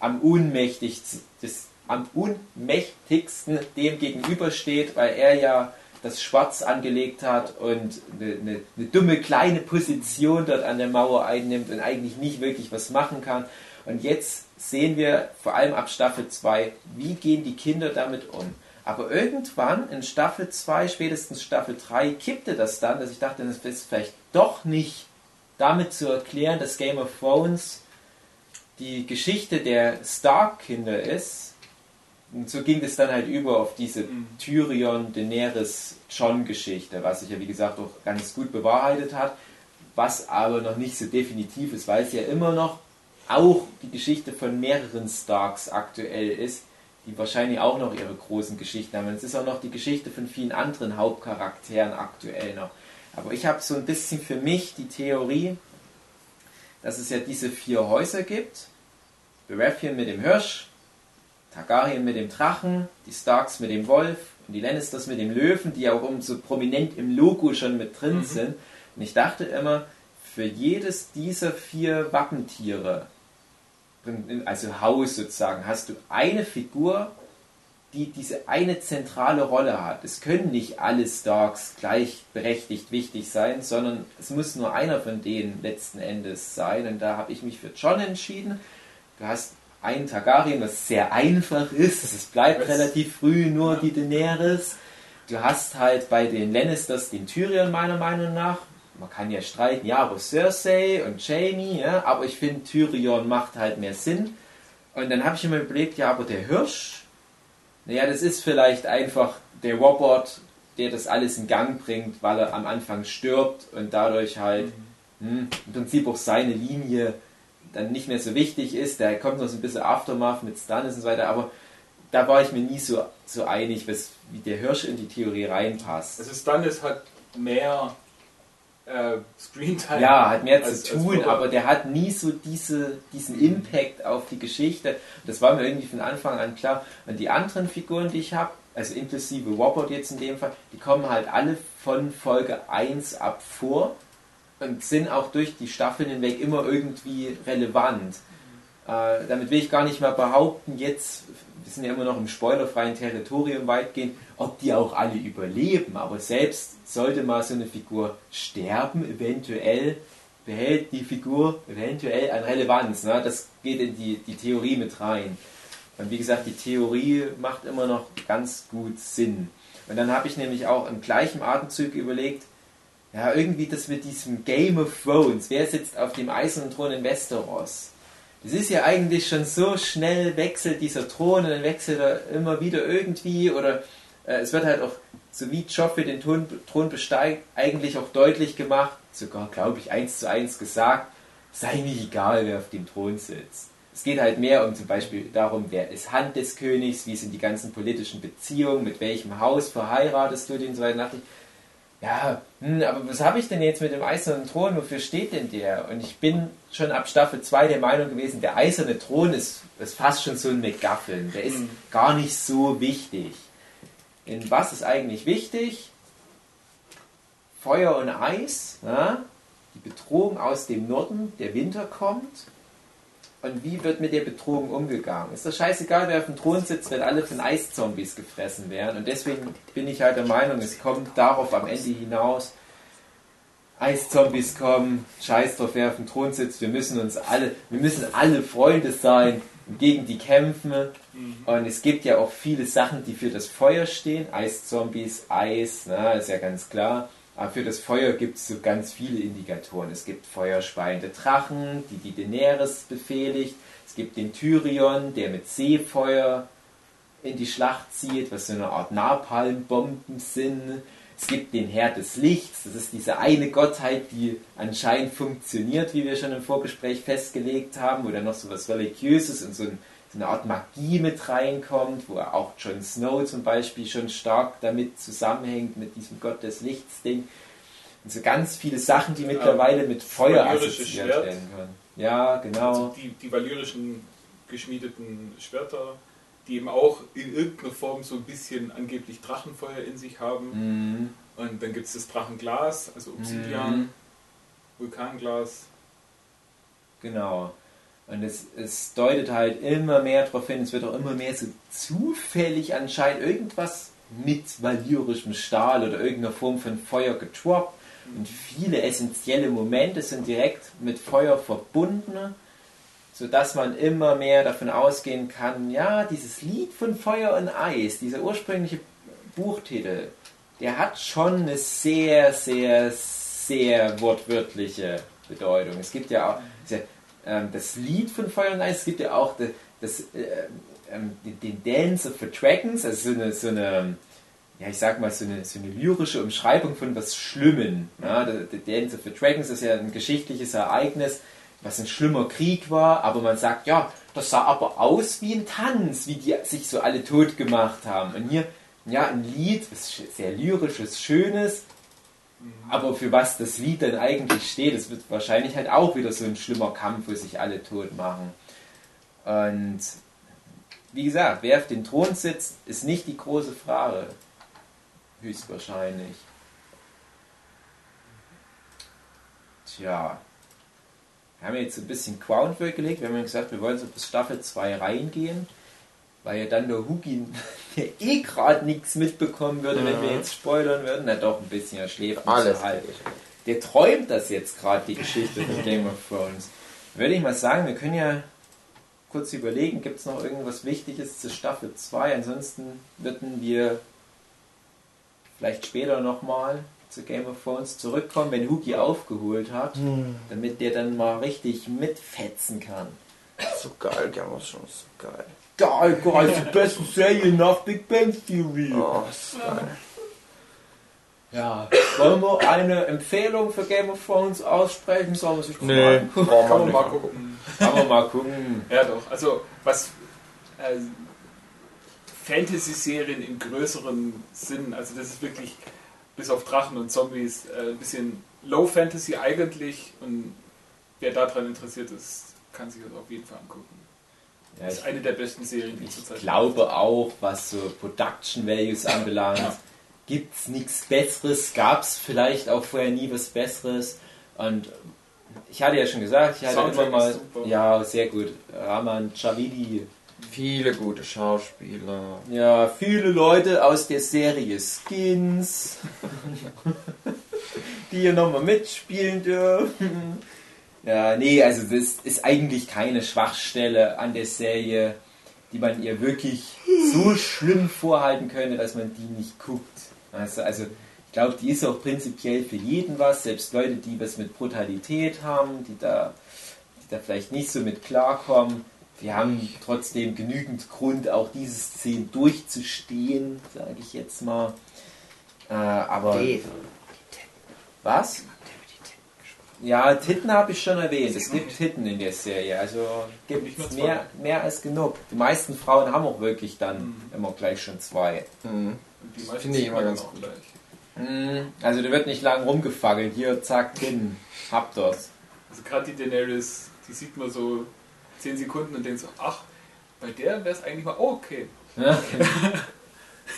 am unmächtigsten, das, am unmächtigsten dem gegenübersteht, weil er ja das Schwarz angelegt hat und eine, eine, eine, dumme kleine Position dort an der Mauer einnimmt und eigentlich nicht wirklich was machen kann. Und jetzt sehen wir vor allem ab Staffel 2, wie gehen die Kinder damit um. Aber irgendwann in Staffel 2, spätestens Staffel 3, kippte das dann, dass ich dachte, das ist vielleicht doch nicht damit zu erklären, dass Game of Thrones die Geschichte der Stark-Kinder ist. Und so ging es dann halt über auf diese mhm. Tyrion, Daenerys, John-Geschichte, was sich ja wie gesagt auch ganz gut bewahrheitet hat, was aber noch nicht so definitiv ist, weil es ja immer noch auch die Geschichte von mehreren Starks aktuell ist, die wahrscheinlich auch noch ihre großen Geschichten haben. Und es ist auch noch die Geschichte von vielen anderen Hauptcharakteren aktuell noch. Aber ich habe so ein bisschen für mich die Theorie, dass es ja diese vier Häuser gibt. Baratheon mit dem Hirsch, Targaryen mit dem Drachen, die Starks mit dem Wolf und die Lannisters mit dem Löwen, die auch so prominent im Logo schon mit drin mhm. sind. Und ich dachte immer, für jedes dieser vier Wappentiere also Haus sozusagen, hast du eine Figur, die diese eine zentrale Rolle hat. Es können nicht alle Starks gleichberechtigt wichtig sein, sondern es muss nur einer von denen letzten Endes sein. Und da habe ich mich für John entschieden. Du hast einen Targaryen, was sehr einfach ist. Es bleibt was? relativ früh nur die Daenerys. Du hast halt bei den Lannisters den Tyrion meiner Meinung nach, man kann ja streiten, ja, aber Cersei und Jamie, ja, aber ich finde, Tyrion macht halt mehr Sinn. Und dann habe ich mir überlegt, ja, aber der Hirsch, naja, das ist vielleicht einfach der Robot, der das alles in Gang bringt, weil er am Anfang stirbt und dadurch halt mhm. hm, im Prinzip auch seine Linie dann nicht mehr so wichtig ist. Da kommt noch so ein bisschen Aftermath mit Stannis und so weiter, aber da war ich mir nie so, so einig, was, wie der Hirsch in die Theorie reinpasst. Also Stannis hat mehr äh, Screentime. Ja, hat mehr als, zu tun, aber der hat nie so diese, diesen Impact auf die Geschichte. Das war mir irgendwie von Anfang an klar. Und die anderen Figuren, die ich habe, also inklusive Robert jetzt in dem Fall, die kommen halt alle von Folge 1 ab vor und sind auch durch die Staffeln hinweg immer irgendwie relevant. Äh, damit will ich gar nicht mal behaupten, jetzt, wir sind ja immer noch im spoilerfreien Territorium weitgehend, ob die auch alle überleben. Aber selbst sollte mal so eine Figur sterben, eventuell behält die Figur eventuell an Relevanz. Ne? Das geht in die, die Theorie mit rein. Und wie gesagt, die Theorie macht immer noch ganz gut Sinn. Und dann habe ich nämlich auch im gleichen Atemzug überlegt, ja, irgendwie das mit diesem Game of Thrones, wer sitzt auf dem eisernen Thron in Westeros? Das ist ja eigentlich schon so schnell wechselt dieser Thron und dann wechselt er immer wieder irgendwie oder äh, es wird halt auch, so wie Joffrey den Thron, Thron besteigt, eigentlich auch deutlich gemacht, sogar glaube ich eins zu eins gesagt, sei mir egal, wer auf dem Thron sitzt. Es geht halt mehr um zum Beispiel darum, wer ist Hand des Königs, wie sind die ganzen politischen Beziehungen, mit welchem Haus verheiratest du den so weiter. Ja, hm, aber was habe ich denn jetzt mit dem eisernen Thron? Wofür steht denn der? Und ich bin schon ab Staffel 2 der Meinung gewesen, der eiserne Thron ist, ist fast schon so ein McGuffin. Der ist mhm. gar nicht so wichtig. In was ist eigentlich wichtig? Feuer und Eis, ja? die Bedrohung aus dem Norden, der Winter kommt. Und wie wird mit der Bedrohung umgegangen? Ist das scheißegal, wer auf dem Thron sitzt, wenn alle von Eiszombies gefressen werden. Und deswegen bin ich halt der Meinung, es kommt darauf am Ende hinaus, Eiszombies kommen, scheiß drauf, wer auf dem Thron sitzt, wir müssen uns alle, wir müssen alle Freunde sein, gegen die kämpfen. Mhm. Und es gibt ja auch viele Sachen, die für das Feuer stehen. Eiszombies, Eis, na, ist ja ganz klar. Aber für das Feuer gibt es so ganz viele Indikatoren. Es gibt feuerspeiende Drachen, die die Daenerys befehligt. Es gibt den Tyrion, der mit Seefeuer in die Schlacht zieht, was so eine Art Napalmbomben sind. Es gibt den Herr des Lichts, das ist diese eine Gottheit, die anscheinend funktioniert, wie wir schon im Vorgespräch festgelegt haben, wo dann noch so was Religiöses und so, ein, so eine Art Magie mit reinkommt, wo auch Jon Snow zum Beispiel schon stark damit zusammenhängt, mit diesem Gott des Lichts-Ding. Und so ganz viele Sachen, die mittlerweile mit Feuer assoziiert werden können. Ja, genau. Also die, die valyrischen geschmiedeten Schwerter, die eben auch in irgendeiner Form so ein bisschen angeblich Drachenfeuer in sich haben. Mhm. Und dann gibt es das Drachenglas, also Obsidian, Mhm. Vulkanglas. Genau. Und es, es deutet halt immer mehr darauf hin, es wird auch immer mehr so zufällig anscheinend irgendwas mit valyrischem Stahl oder irgendeiner Form von Feuer getroppt. Und viele essentielle Momente sind direkt mit Feuer verbunden, sodass man immer mehr davon ausgehen kann, ja, dieses Lied von Feuer und Eis, dieser ursprüngliche Buchtitel, der hat schon eine sehr, sehr, sehr wortwörtliche Bedeutung. Es gibt ja auch ähm, das Lied von Feuer und Eis, es gibt ja auch das, das, äh, ähm, den, Dance of the Dragons, also so eine, so eine ja, ich sag mal, so eine, so eine lyrische Umschreibung von was Schlimmen. Ja, der, der Dance of the Dragons ist ja ein geschichtliches Ereignis, was ein schlimmer Krieg war, aber man sagt, ja, das sah aber aus wie ein Tanz, wie die sich so alle tot gemacht haben. Und hier, ja, ein Lied, was sehr lyrisches, schönes, aber für was das Lied dann eigentlich steht, das wird wahrscheinlich halt auch wieder so ein schlimmer Kampf, wo sich alle tot machen. Und wie gesagt, wer auf den Thron sitzt, ist nicht die große Frage. Höchstwahrscheinlich. Tja. Wir haben jetzt ein bisschen Groundwork gelegt. Wir haben gesagt, wir wollen so bis Staffel 2 reingehen. Weil ja dann der Hugi, der eh gerade nichts mitbekommen würde, wenn wir jetzt spoilern würden. Na doch, ein bisschen, er schläft Alles so halb. Der träumt das jetzt gerade, die Geschichte von Game of Thrones. Würde ich mal sagen, wir können ja kurz überlegen, gibt es noch irgendwas Wichtiges zu Staffel 2? Ansonsten würden wir vielleicht später nochmal zu Game of Thrones zurückkommen, wenn Hugi aufgeholt hat, damit der dann mal richtig mitfetzen kann. So geil, Game of Thrones, so geil. Geil, geil, die beste Serie nach Big Bang Theory. Oh. Ja, wollen wir eine Empfehlung für Game of Thrones aussprechen? Sollen wir sich Nee, fragen? Kann man mal gucken. Kann man mal gucken. Ja, doch. Also, was äh, Fantasy-Serien im größeren Sinn, also das ist wirklich bis auf Drachen und Zombies äh, ein bisschen Low Fantasy eigentlich und wer daran interessiert ist, kann sich das auf jeden Fall angucken. Ja, Das ich, ist eine der besten Serien, die ich zurzeit glaube auch, was so Production Values anbelangt, Ja. gibt es nichts Besseres. Gab es vielleicht auch vorher nie was Besseres. Und ich hatte ja schon gesagt, ich hatte Soundtrack immer mal. super. Ja, sehr gut. Raman Chavidi. Viele gute Schauspieler. Ja, viele Leute aus der Serie Skins, die hier nochmal mitspielen dürfen. Ja, nee, also das ist eigentlich keine Schwachstelle an der Serie, die man ihr wirklich so schlimm vorhalten könnte, dass man die nicht guckt. Also, also ich glaube, die ist auch prinzipiell für jeden was, selbst Leute, die was mit Brutalität haben, die da, die da vielleicht nicht so mit klarkommen. Wir haben trotzdem genügend Grund, auch diese Szene durchzustehen, sage ich jetzt mal. Äh, aber was? Ja, Titten habe ich schon erwähnt. Es gibt Titten in der Serie. Also gibt es mehr, mehr als genug. Die meisten Frauen haben auch wirklich dann Mhm. immer gleich schon zwei. Mhm. Und die meisten Finde ich immer ganz gut. gleich. Mhm. Also da wird nicht lang rumgefackelt. Hier, zack, Titten. Habt das. Also gerade die Daenerys, die sieht man so 10 Sekunden und denkt so, ach, bei der wäre es eigentlich mal oh, okay.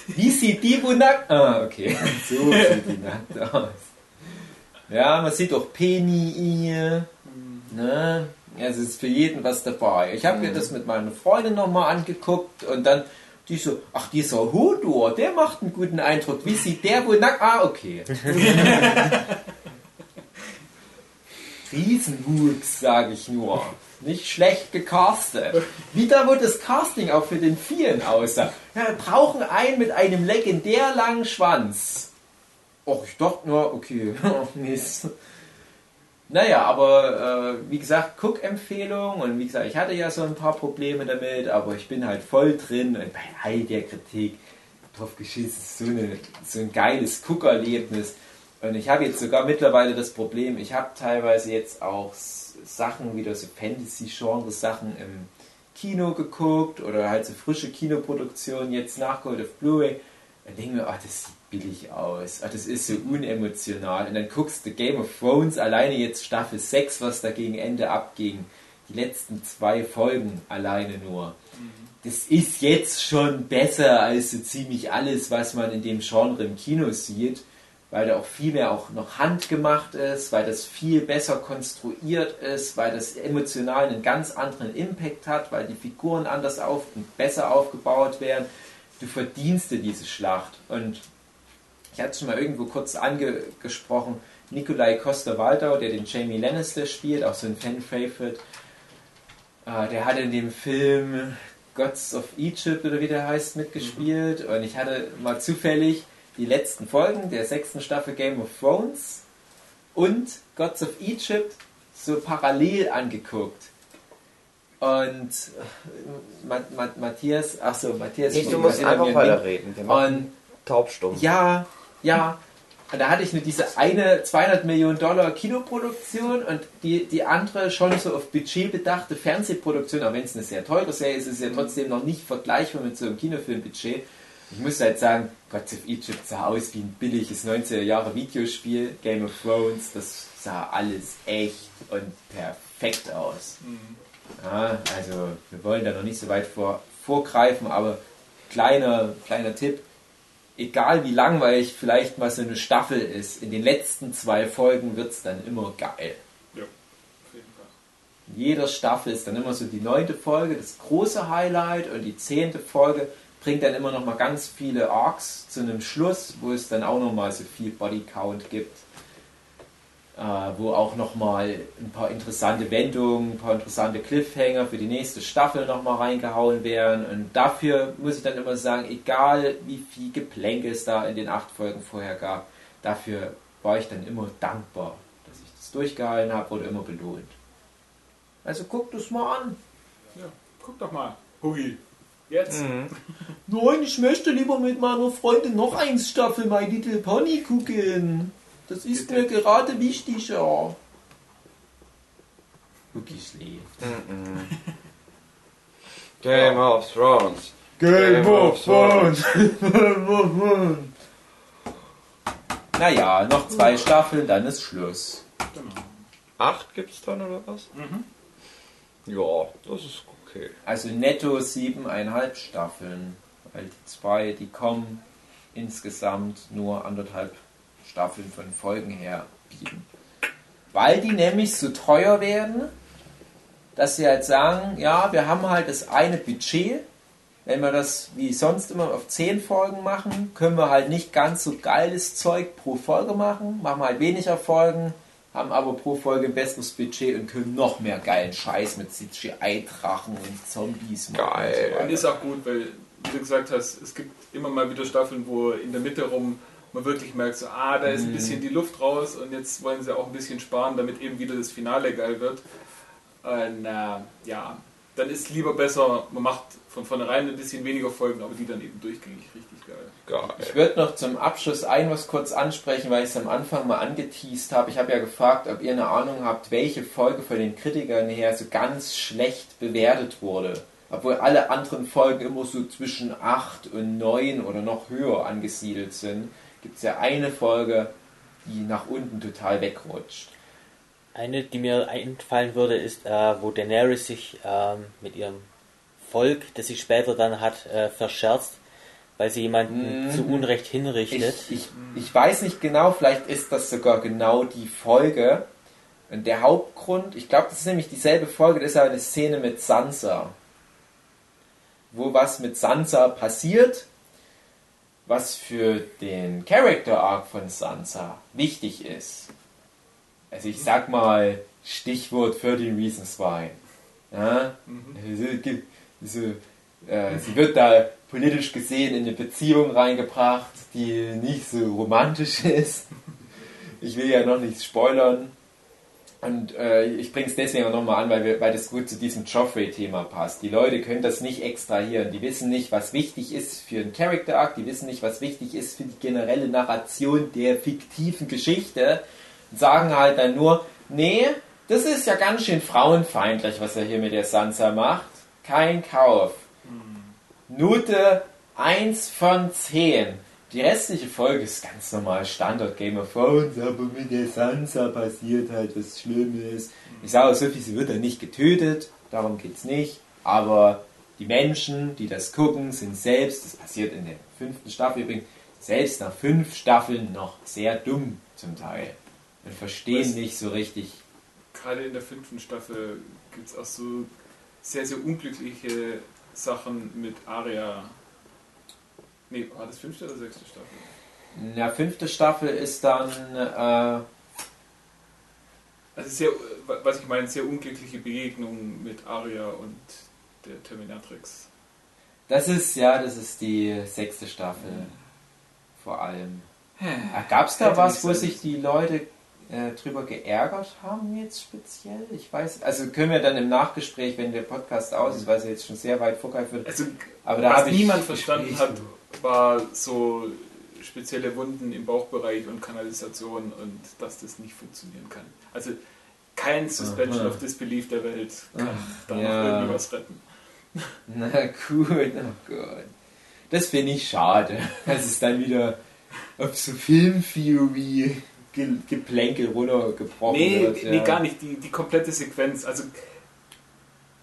Wie sieht die wohl nackt? Ah, okay. So sieht die nackt aus. Ja, man sieht auch Penny. Ne? Also es ist für jeden was dabei. Ich habe mir das mit meiner Freundin nochmal angeguckt und dann die so, ach dieser Hodor, der macht einen guten Eindruck. Wie sieht der wohl nackt? Ah, okay. Riesenwuchs, sage ich nur. Nicht schlecht gecastet. Wieder wo das Casting auch für den Vieren aussah. Ja, wir brauchen einen mit einem legendär langen Schwanz. Och, ich dachte nur, okay, Mist. Naja, aber äh, wie gesagt, Cook-Empfehlung und wie gesagt, ich hatte ja so ein paar Probleme damit, aber ich bin halt voll drin und bei all der Kritik drauf geschissen, ist so, eine, so ein geiles Cook-Erlebnis. Und ich habe jetzt sogar mittlerweile das Problem, ich habe teilweise jetzt auch Sachen, wieder so Fantasy-Genre-Sachen im Kino geguckt oder halt so frische Kinoproduktionen jetzt nachgeholt auf Blu-ray und denke mir, ach, das sieht billig aus, ach, das ist so unemotional. Und dann guckst du Game of Thrones, alleine jetzt Staffel 6, was da gegen Ende abging. die letzten zwei Folgen alleine nur. Das ist jetzt schon besser als so ziemlich alles, was man in dem Genre im Kino sieht, weil da auch viel mehr auch noch handgemacht ist, weil das viel besser konstruiert ist, weil das emotional einen ganz anderen Impact hat, weil die Figuren anders auf und besser aufgebaut werden. Du verdienst dir diese Schlacht. Und ich hatte es schon mal irgendwo kurz angesprochen, Nikolai Coster-Waldau, der den Jamie Lannister spielt, auch so ein Fan-Favorite, äh, der hat in dem Film Gods of Egypt oder wie der heißt mitgespielt und ich hatte mal zufällig die letzten Folgen der sechsten Staffel Game of Thrones und Gods of Egypt so parallel angeguckt. Und äh, Matthias, achso, Matthias, Nee, du musst einfach weiterreden. Und taubstumm. ja, ja. Und da hatte ich nur diese eine 200 Millionen Dollar Kinoproduktion und die, die andere schon so auf Budget bedachte Fernsehproduktion, auch wenn es eine sehr teure Serie ist, ist es ja trotzdem noch nicht vergleichbar mit so einem Kinofilmbudget. Ich muss halt sagen, Gods of Egypt sah aus wie ein billiges 90er Jahre Videospiel. Game of Thrones, das sah alles echt und perfekt aus. Ja, also wir wollen da noch nicht so weit vor, vorgreifen, aber kleiner, kleiner Tipp, egal wie langweilig vielleicht mal so eine Staffel ist, in den letzten zwei Folgen wird es dann immer geil. Ja, auf jeden Fall. In jeder Staffel ist dann immer so die neunte Folge, das große Highlight und die zehnte Folge bringt dann immer noch mal ganz viele Arcs zu einem Schluss, wo es dann auch noch mal so viel Bodycount gibt, wo auch noch mal ein paar interessante Wendungen, ein paar interessante Cliffhanger für die nächste Staffel noch mal reingehauen werden und dafür muss ich dann immer sagen, egal wie viel Geplänke es da in den acht Folgen vorher gab, dafür war ich dann immer dankbar, dass ich das durchgehalten habe oder immer belohnt. Also guckt es mal an. Ja, guck doch mal. Hugi. Jetzt. Nein, ich möchte lieber mit meiner Freundin noch eins Staffel My Little Pony gucken. Das ist mir gerade wichtiger. Cookie schläft. Game of Thrones. Game of Thrones. naja, noch zwei Staffeln, dann ist Schluss. Genau. Acht gibt's dann oder was? Ja, das ist okay. Also netto siebeneinhalb Staffeln. Weil die zwei, die kommen, insgesamt nur anderthalb Staffeln von Folgen her bieten. Weil die nämlich so teuer werden, dass sie halt sagen, ja, wir haben halt das eine Budget. Wenn wir das wie sonst immer auf zehn Folgen machen, können wir halt nicht ganz so geiles Zeug pro Folge machen, machen halt weniger Folgen, haben aber pro Folge ein besseres Budget und können noch mehr geilen Scheiß mit CGI-Drachen und Zombies machen. Geil. Und ist auch gut, weil, wie du gesagt hast, es gibt immer mal wieder Staffeln, wo in der Mitte rum man wirklich merkt, so, ah, da ist ein bisschen die Luft raus und jetzt wollen sie auch ein bisschen sparen, damit eben wieder das Finale geil wird. Und äh, ja, dann ist lieber besser, man macht von vornherein ein bisschen weniger Folgen, aber die dann eben durchgängig richtig geil. Geil. Ich würde noch zum Abschluss ein was kurz ansprechen, weil ich es am Anfang mal angeteased habe. Ich habe ja gefragt, ob ihr eine Ahnung habt, welche Folge von den Kritikern her so ganz schlecht bewertet wurde. Obwohl alle anderen Folgen immer so zwischen 8 und 9 oder noch höher angesiedelt sind, gibt es ja eine Folge, die nach unten total wegrutscht. Eine, die mir einfallen würde, ist, äh, wo Daenerys sich ähm, mit ihrem Volk, das sie später dann hat, äh, verscherzt, weil sie jemanden Mhm. zu Unrecht hinrichtet. Ich, ich, ich weiß nicht genau, vielleicht ist das sogar genau die Folge. Und der Hauptgrund, ich glaube, das ist nämlich dieselbe Folge, das ist aber eine Szene mit Sansa. Wo was mit Sansa passiert, was für den Character Arc von Sansa wichtig ist. Also ich sag mal, Stichwort 13 Reasons Why. Ja? Also, gibt- so, äh, sie wird da politisch gesehen in eine Beziehung reingebracht, die nicht so romantisch ist. Ich will ja noch nichts spoilern. Und äh, ich bringe es deswegen auch nochmal an, weil, wir, weil das gut zu diesem Joffrey-Thema passt. Die Leute können das nicht extrahieren. Die wissen nicht, was wichtig ist für einen Character-Arc. Die wissen nicht, was wichtig ist für die generelle Narration der fiktiven Geschichte. Und sagen halt dann nur, nee, das ist ja ganz schön frauenfeindlich, was er hier mit der Sansa macht. Kein Kauf. Note 1 von 10. die restliche Folge ist ganz normal Standard Game of Thrones, aber mit der Sansa passiert halt was Schlimmes. Ich sage auch so viel, sie wird dann nicht getötet, darum geht's nicht. Aber die Menschen, die das gucken, sind selbst, das passiert in der fünften Staffel übrigens, selbst nach fünf Staffeln noch sehr dumm zum Teil. Und verstehen nicht so richtig. Gerade in der fünften Staffel gibt es auch so sehr, sehr unglückliche Sachen mit Aria. Nee, war das fünfte oder sechste Staffel? In der fünften Staffel ist dann, äh, Also sehr, was ich meine, sehr unglückliche Begegnungen mit Aria und der Terminatrix. das ist, ja, das ist die sechste Staffel. Vor allem. Gab es da was, wo sich die Leute äh, drüber geärgert haben jetzt speziell? Ich weiß, also können wir dann im Nachgespräch, wenn der Podcast aus ist, weil es jetzt schon sehr weit vorgreift wird. Also, Aber da was niemand verstanden hat, war so spezielle Wunden im Bauchbereich und Kanalisation und dass das nicht funktionieren kann. Also kein Suspension Aha. of Disbelief der Welt kann Ach, da noch ja. irgendwie was retten. Na gut, oh Gott. Das finde ich schade, dass es dann wieder auf so Filmtheorie Ge Geplänkel runtergebrochen Nee, wird. nee, ja. gar nicht. Die, die komplette Sequenz, also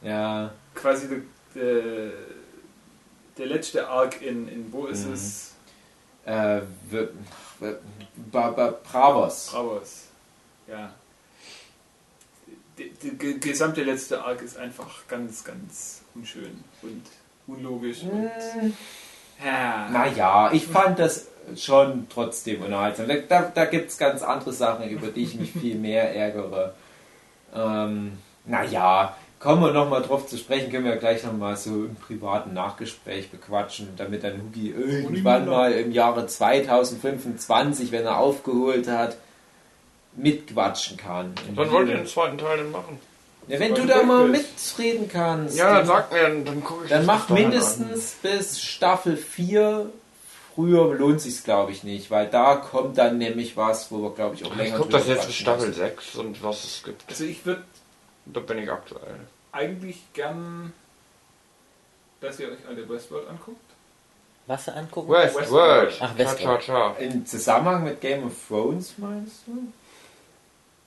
Ja, quasi der, der, der letzte Arc in, in wo ist Mhm. es? äh, Bravos. Bravos. Ja. Der, der ge- gesamte letzte Arc ist einfach ganz, ganz unschön und unlogisch. Und, Hm, ja. Naja, ich fand das schon trotzdem unterhaltsam. Da, da, da gibt es ganz andere Sachen, über die ich mich viel mehr ärgere. Ähm, naja, kommen wir nochmal drauf zu sprechen, können wir gleich nochmal so im privaten Nachgespräch bequatschen, damit dann Hugi irgendwann mal im Jahre 2025, wenn er aufgeholt hat, mitquatschen kann. Wann wollt ihr den zweiten Teil denn machen? Ja, wenn du da mal wirklich? mitreden kannst. Ja, dann sag mir, dann, gucke ich dann das mach mindestens bis Staffel 4. Früher lohnt sich's glaube ich nicht, weil da kommt dann nämlich was, wo wir glaube ich auch an. länger Ich gucke das jetzt bis Staffel müssen. 6 und was es gibt. Also ich würde Da bin ich aktuell. Eigentlich gern, dass ihr euch alle Westworld anguckt. Was angucken? Westworld. Ach, Westworld. cha, cha. Im Zusammenhang mit Game of Thrones meinst du?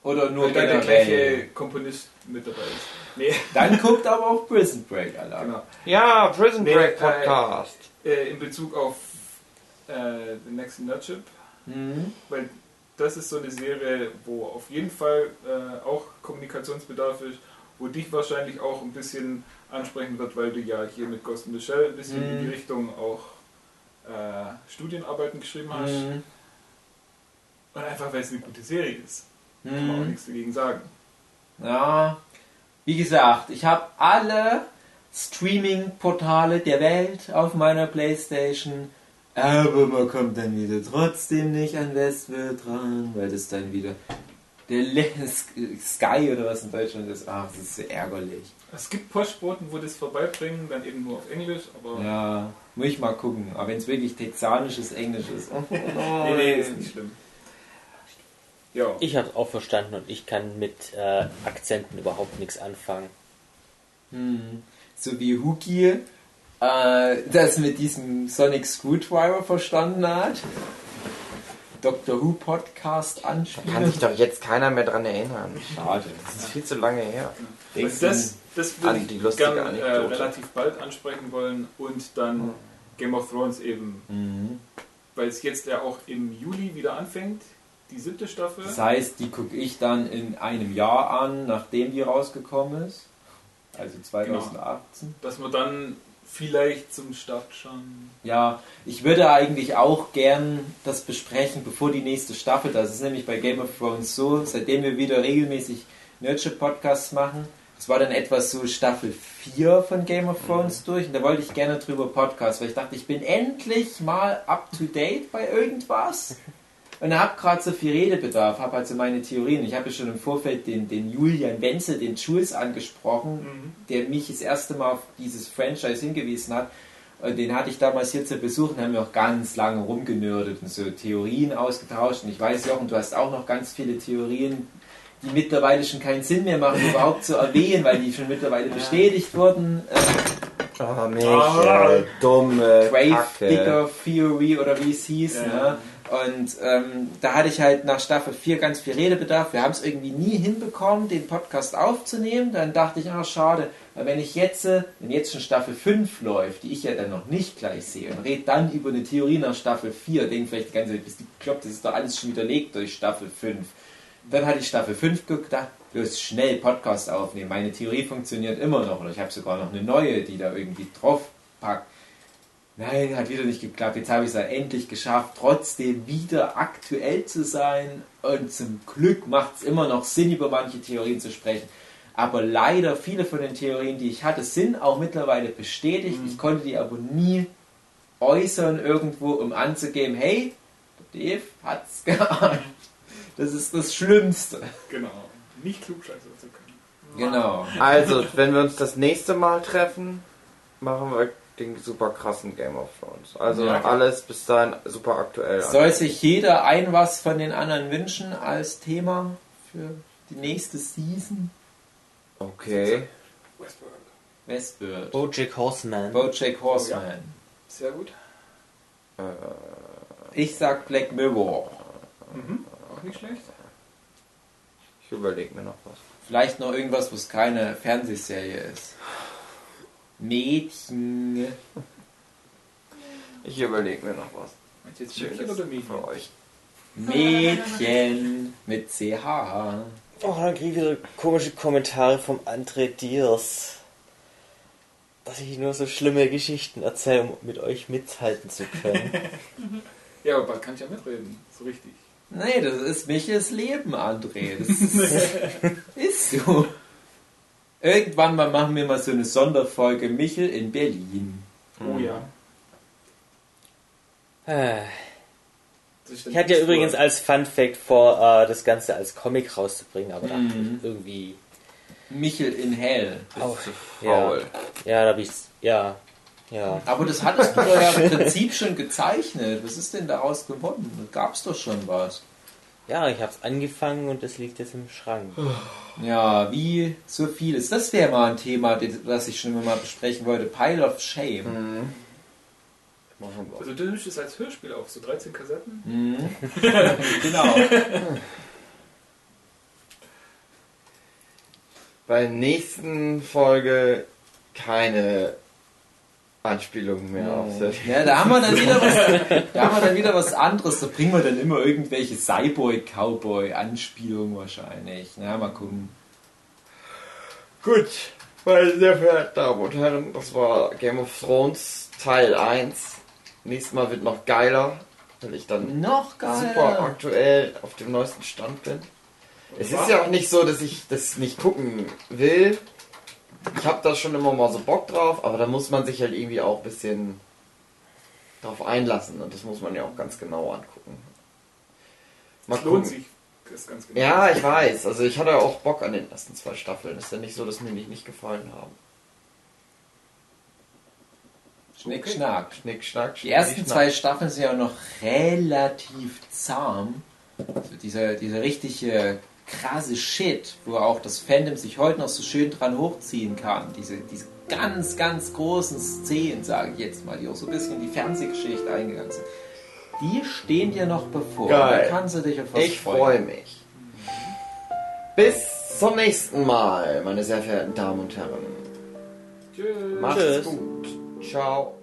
Oder nur da der gleiche Komponist mit dabei ist. Nee, Dann guckt aber auch Prison Break, Alter. genau. Ja, Prison Nee, Break äh, Podcast. Äh, in Bezug auf äh, The Next Nerdship, Mhm. weil das ist so eine Serie, wo auf jeden Fall äh, auch Kommunikationsbedarf ist, wo dich wahrscheinlich auch ein bisschen ansprechen wird, weil du ja hier mit Ghost Shell ein bisschen in die Mhm. Richtung auch äh, Studienarbeiten geschrieben hast. Mhm. Und einfach, weil es eine gute Serie ist. Kann man auch Mhm. nichts dagegen sagen. Ja, wie gesagt, ich habe alle Streaming-Portale der Welt auf meiner Playstation, aber man kommt dann wieder trotzdem nicht an Westworld dran, weil das dann wieder der Le Sky oder was in Deutschland ist. Ach, das ist so ärgerlich. Es gibt Postboten, wo das vorbeibringen, dann eben nur auf Englisch, aber Ja, muss ich mal gucken. Aber wenn es wirklich texanisches Englisch ist. nee, nee, ist nicht schlimm. Ja, Ich habe auch verstanden und ich kann mit äh, Akzenten überhaupt nichts anfangen. Hm. So wie Huki äh, das mit diesem Sonic Screwdriver verstanden hat. Doctor Who Podcast Kann anspielen. sich doch jetzt keiner mehr dran erinnern. Schade. Das ist viel zu lange her. Denkst das, das würde ich lustige gerne äh, relativ bald ansprechen wollen und dann Game of Thrones eben, Mhm. weil es jetzt ja auch im Juli wieder anfängt, die siebte Staffel. Das heißt, die gucke ich dann in einem Jahr an, nachdem die rausgekommen ist. Also 2018. dass wir dann vielleicht zum Start schon. Ja, ich würde eigentlich auch gern das besprechen, bevor die nächste Staffel da ist. Es ist nämlich bei Game of Thrones so, seitdem wir wieder regelmäßig Nerdship-Podcasts machen, das war dann etwas so Staffel 4 von Game of Thrones durch und da wollte ich gerne drüber Podcast, weil ich dachte, ich bin endlich mal up to date bei irgendwas. Und habe gerade so viel Redebedarf, habe also meine Theorien. Ich habe ja schon im Vorfeld den, den Julian Wenzel, den Jules angesprochen, der mich das erste Mal auf dieses Franchise hingewiesen hat. Und den hatte ich damals hier zu Besuch und haben wir auch ganz lange rumgenördet und so Theorien ausgetauscht. Und ich weiß, Jochen, du hast auch noch ganz viele Theorien, die mittlerweile schon keinen Sinn mehr machen, überhaupt zu erwähnen, weil die schon mittlerweile bestätigt wurden. Äh, Ah, Michael, dumme Grave. Digger Theory oder wie es hieß. Ja. Ne? Und ähm, da hatte ich halt nach Staffel 4 ganz viel Redebedarf. Wir haben es irgendwie nie hinbekommen, den Podcast aufzunehmen. Dann dachte ich, ah, schade. Aber wenn ich jetzt, äh, wenn jetzt schon Staffel 5 läuft, die ich ja dann noch nicht gleich sehe, und rede dann über eine Theorie nach Staffel 4, denke vielleicht die ganze Zeit, bist du bekloppt, das ist doch alles schon widerlegt durch Staffel 5. Dann hatte ich Staffel 5 gedacht, bloß schnell Podcast aufnehmen. Meine Theorie funktioniert immer noch. Oder ich habe sogar noch eine neue, die da irgendwie drauf packt. Nein, hat wieder nicht geklappt. Jetzt habe ich es halt endlich geschafft, trotzdem wieder aktuell zu sein. Und zum Glück macht es immer noch Sinn, über manche Theorien zu sprechen. Aber leider, viele von den Theorien, die ich hatte, sind auch mittlerweile bestätigt. Ich konnte die aber nie äußern irgendwo, um anzugeben, hey, der Dave hat's geahnt. Das ist das Schlimmste. Genau. Nicht klugscheißer zu können. Genau. Also, wenn wir uns das nächste Mal treffen, machen wir den super krassen Game of Thrones. Also Ja, alles bis dahin super aktuell. Soll sich jeder ein was von den anderen wünschen als Thema für die nächste Season? Okay. Westworld. Westworld. Bojack Horseman. Bojack Horseman. Sehr gut. Äh, Ich sag Black Mirror. Mhm. Auch nicht schlecht. ich überlege mir noch was. Vielleicht noch irgendwas, was keine Fernsehserie ist. Mädchen. Ich überlege mir noch was. Meinst du jetzt Schönes Mädchen oder Mädchen? für euch. Mädchen mit CH. Oh, dann krieg ich wieder komische Kommentare vom André Diers. Dass ich nur so schlimme Geschichten erzähle, um mit euch mithalten zu können. Ja, aber bald kann ich ja mitreden. So richtig. Nee, das ist Michels Leben, André. Das ist, ist so. Irgendwann mal machen wir mal so eine Sonderfolge Michel in Berlin. Oh ja. Äh, Ich hatte ja übrigens als Fun Fact vor, äh, das Ganze als Comic rauszubringen, aber Mhm. dachte ich irgendwie. Michel in Hell. Auch, Faul. ja, ja, da hab ich's. Ja, ja. Aber das hattest du doch ja im Prinzip schon gezeichnet. Was ist denn daraus geworden? Da gab's doch schon was. Ja, ich hab's angefangen und es liegt jetzt im Schrank. Ja, wie so vieles. Das wäre mal ein Thema, das ich schon immer mal besprechen wollte. Pile of Shame. Mhm. Machen wir. Also du nimmst es als Hörspiel auf, so 13 Kassetten. Mhm. genau. Bei der nächsten Folge keine Anspielungen mehr auf Surf. Ja, da haben wir dann wieder was, da haben wir dann wieder was anderes. Da bringen wir dann immer irgendwelche Cyborg-Cowboy-Anspielungen wahrscheinlich. Na, mal gucken. Gut, meine sehr verehrten Damen und Herren, das war Game of Thrones Teil 1. Nächstes Mal wird noch geiler, weil ich dann Noch geiler. super aktuell auf dem neuesten Stand bin. Es ist ja auch nicht so, dass ich das nicht gucken will. Ich habe da schon immer mal so Bock drauf, aber da muss man sich halt irgendwie auch ein bisschen drauf einlassen und das muss man ja auch ganz genau angucken. Mal Es lohnt sich. Das ist ganz genau. Ja, ich weiß. Also ich hatte auch Bock an den ersten zwei Staffeln. Ist ja nicht so, dass mir die nicht gefallen haben. Schnick, Okay. schnack. Schnick, schnack, Die ersten zwei Staffeln sind ja noch relativ zahm. Also dieser, dieser richtige krasse Shit, wo auch das Fandom sich heute noch so schön dran hochziehen kann. Diese, diese ganz, ganz großen Szenen, sage ich jetzt mal, die auch so ein bisschen in die Fernsehgeschichte eingegangen sind. Die stehen dir noch bevor. Geil. Da kannst du dich auf was Ich freue mich. Bis zum nächsten Mal, meine sehr verehrten Damen und Herren. Tschüss. Macht's Tschüss. gut. Ciao.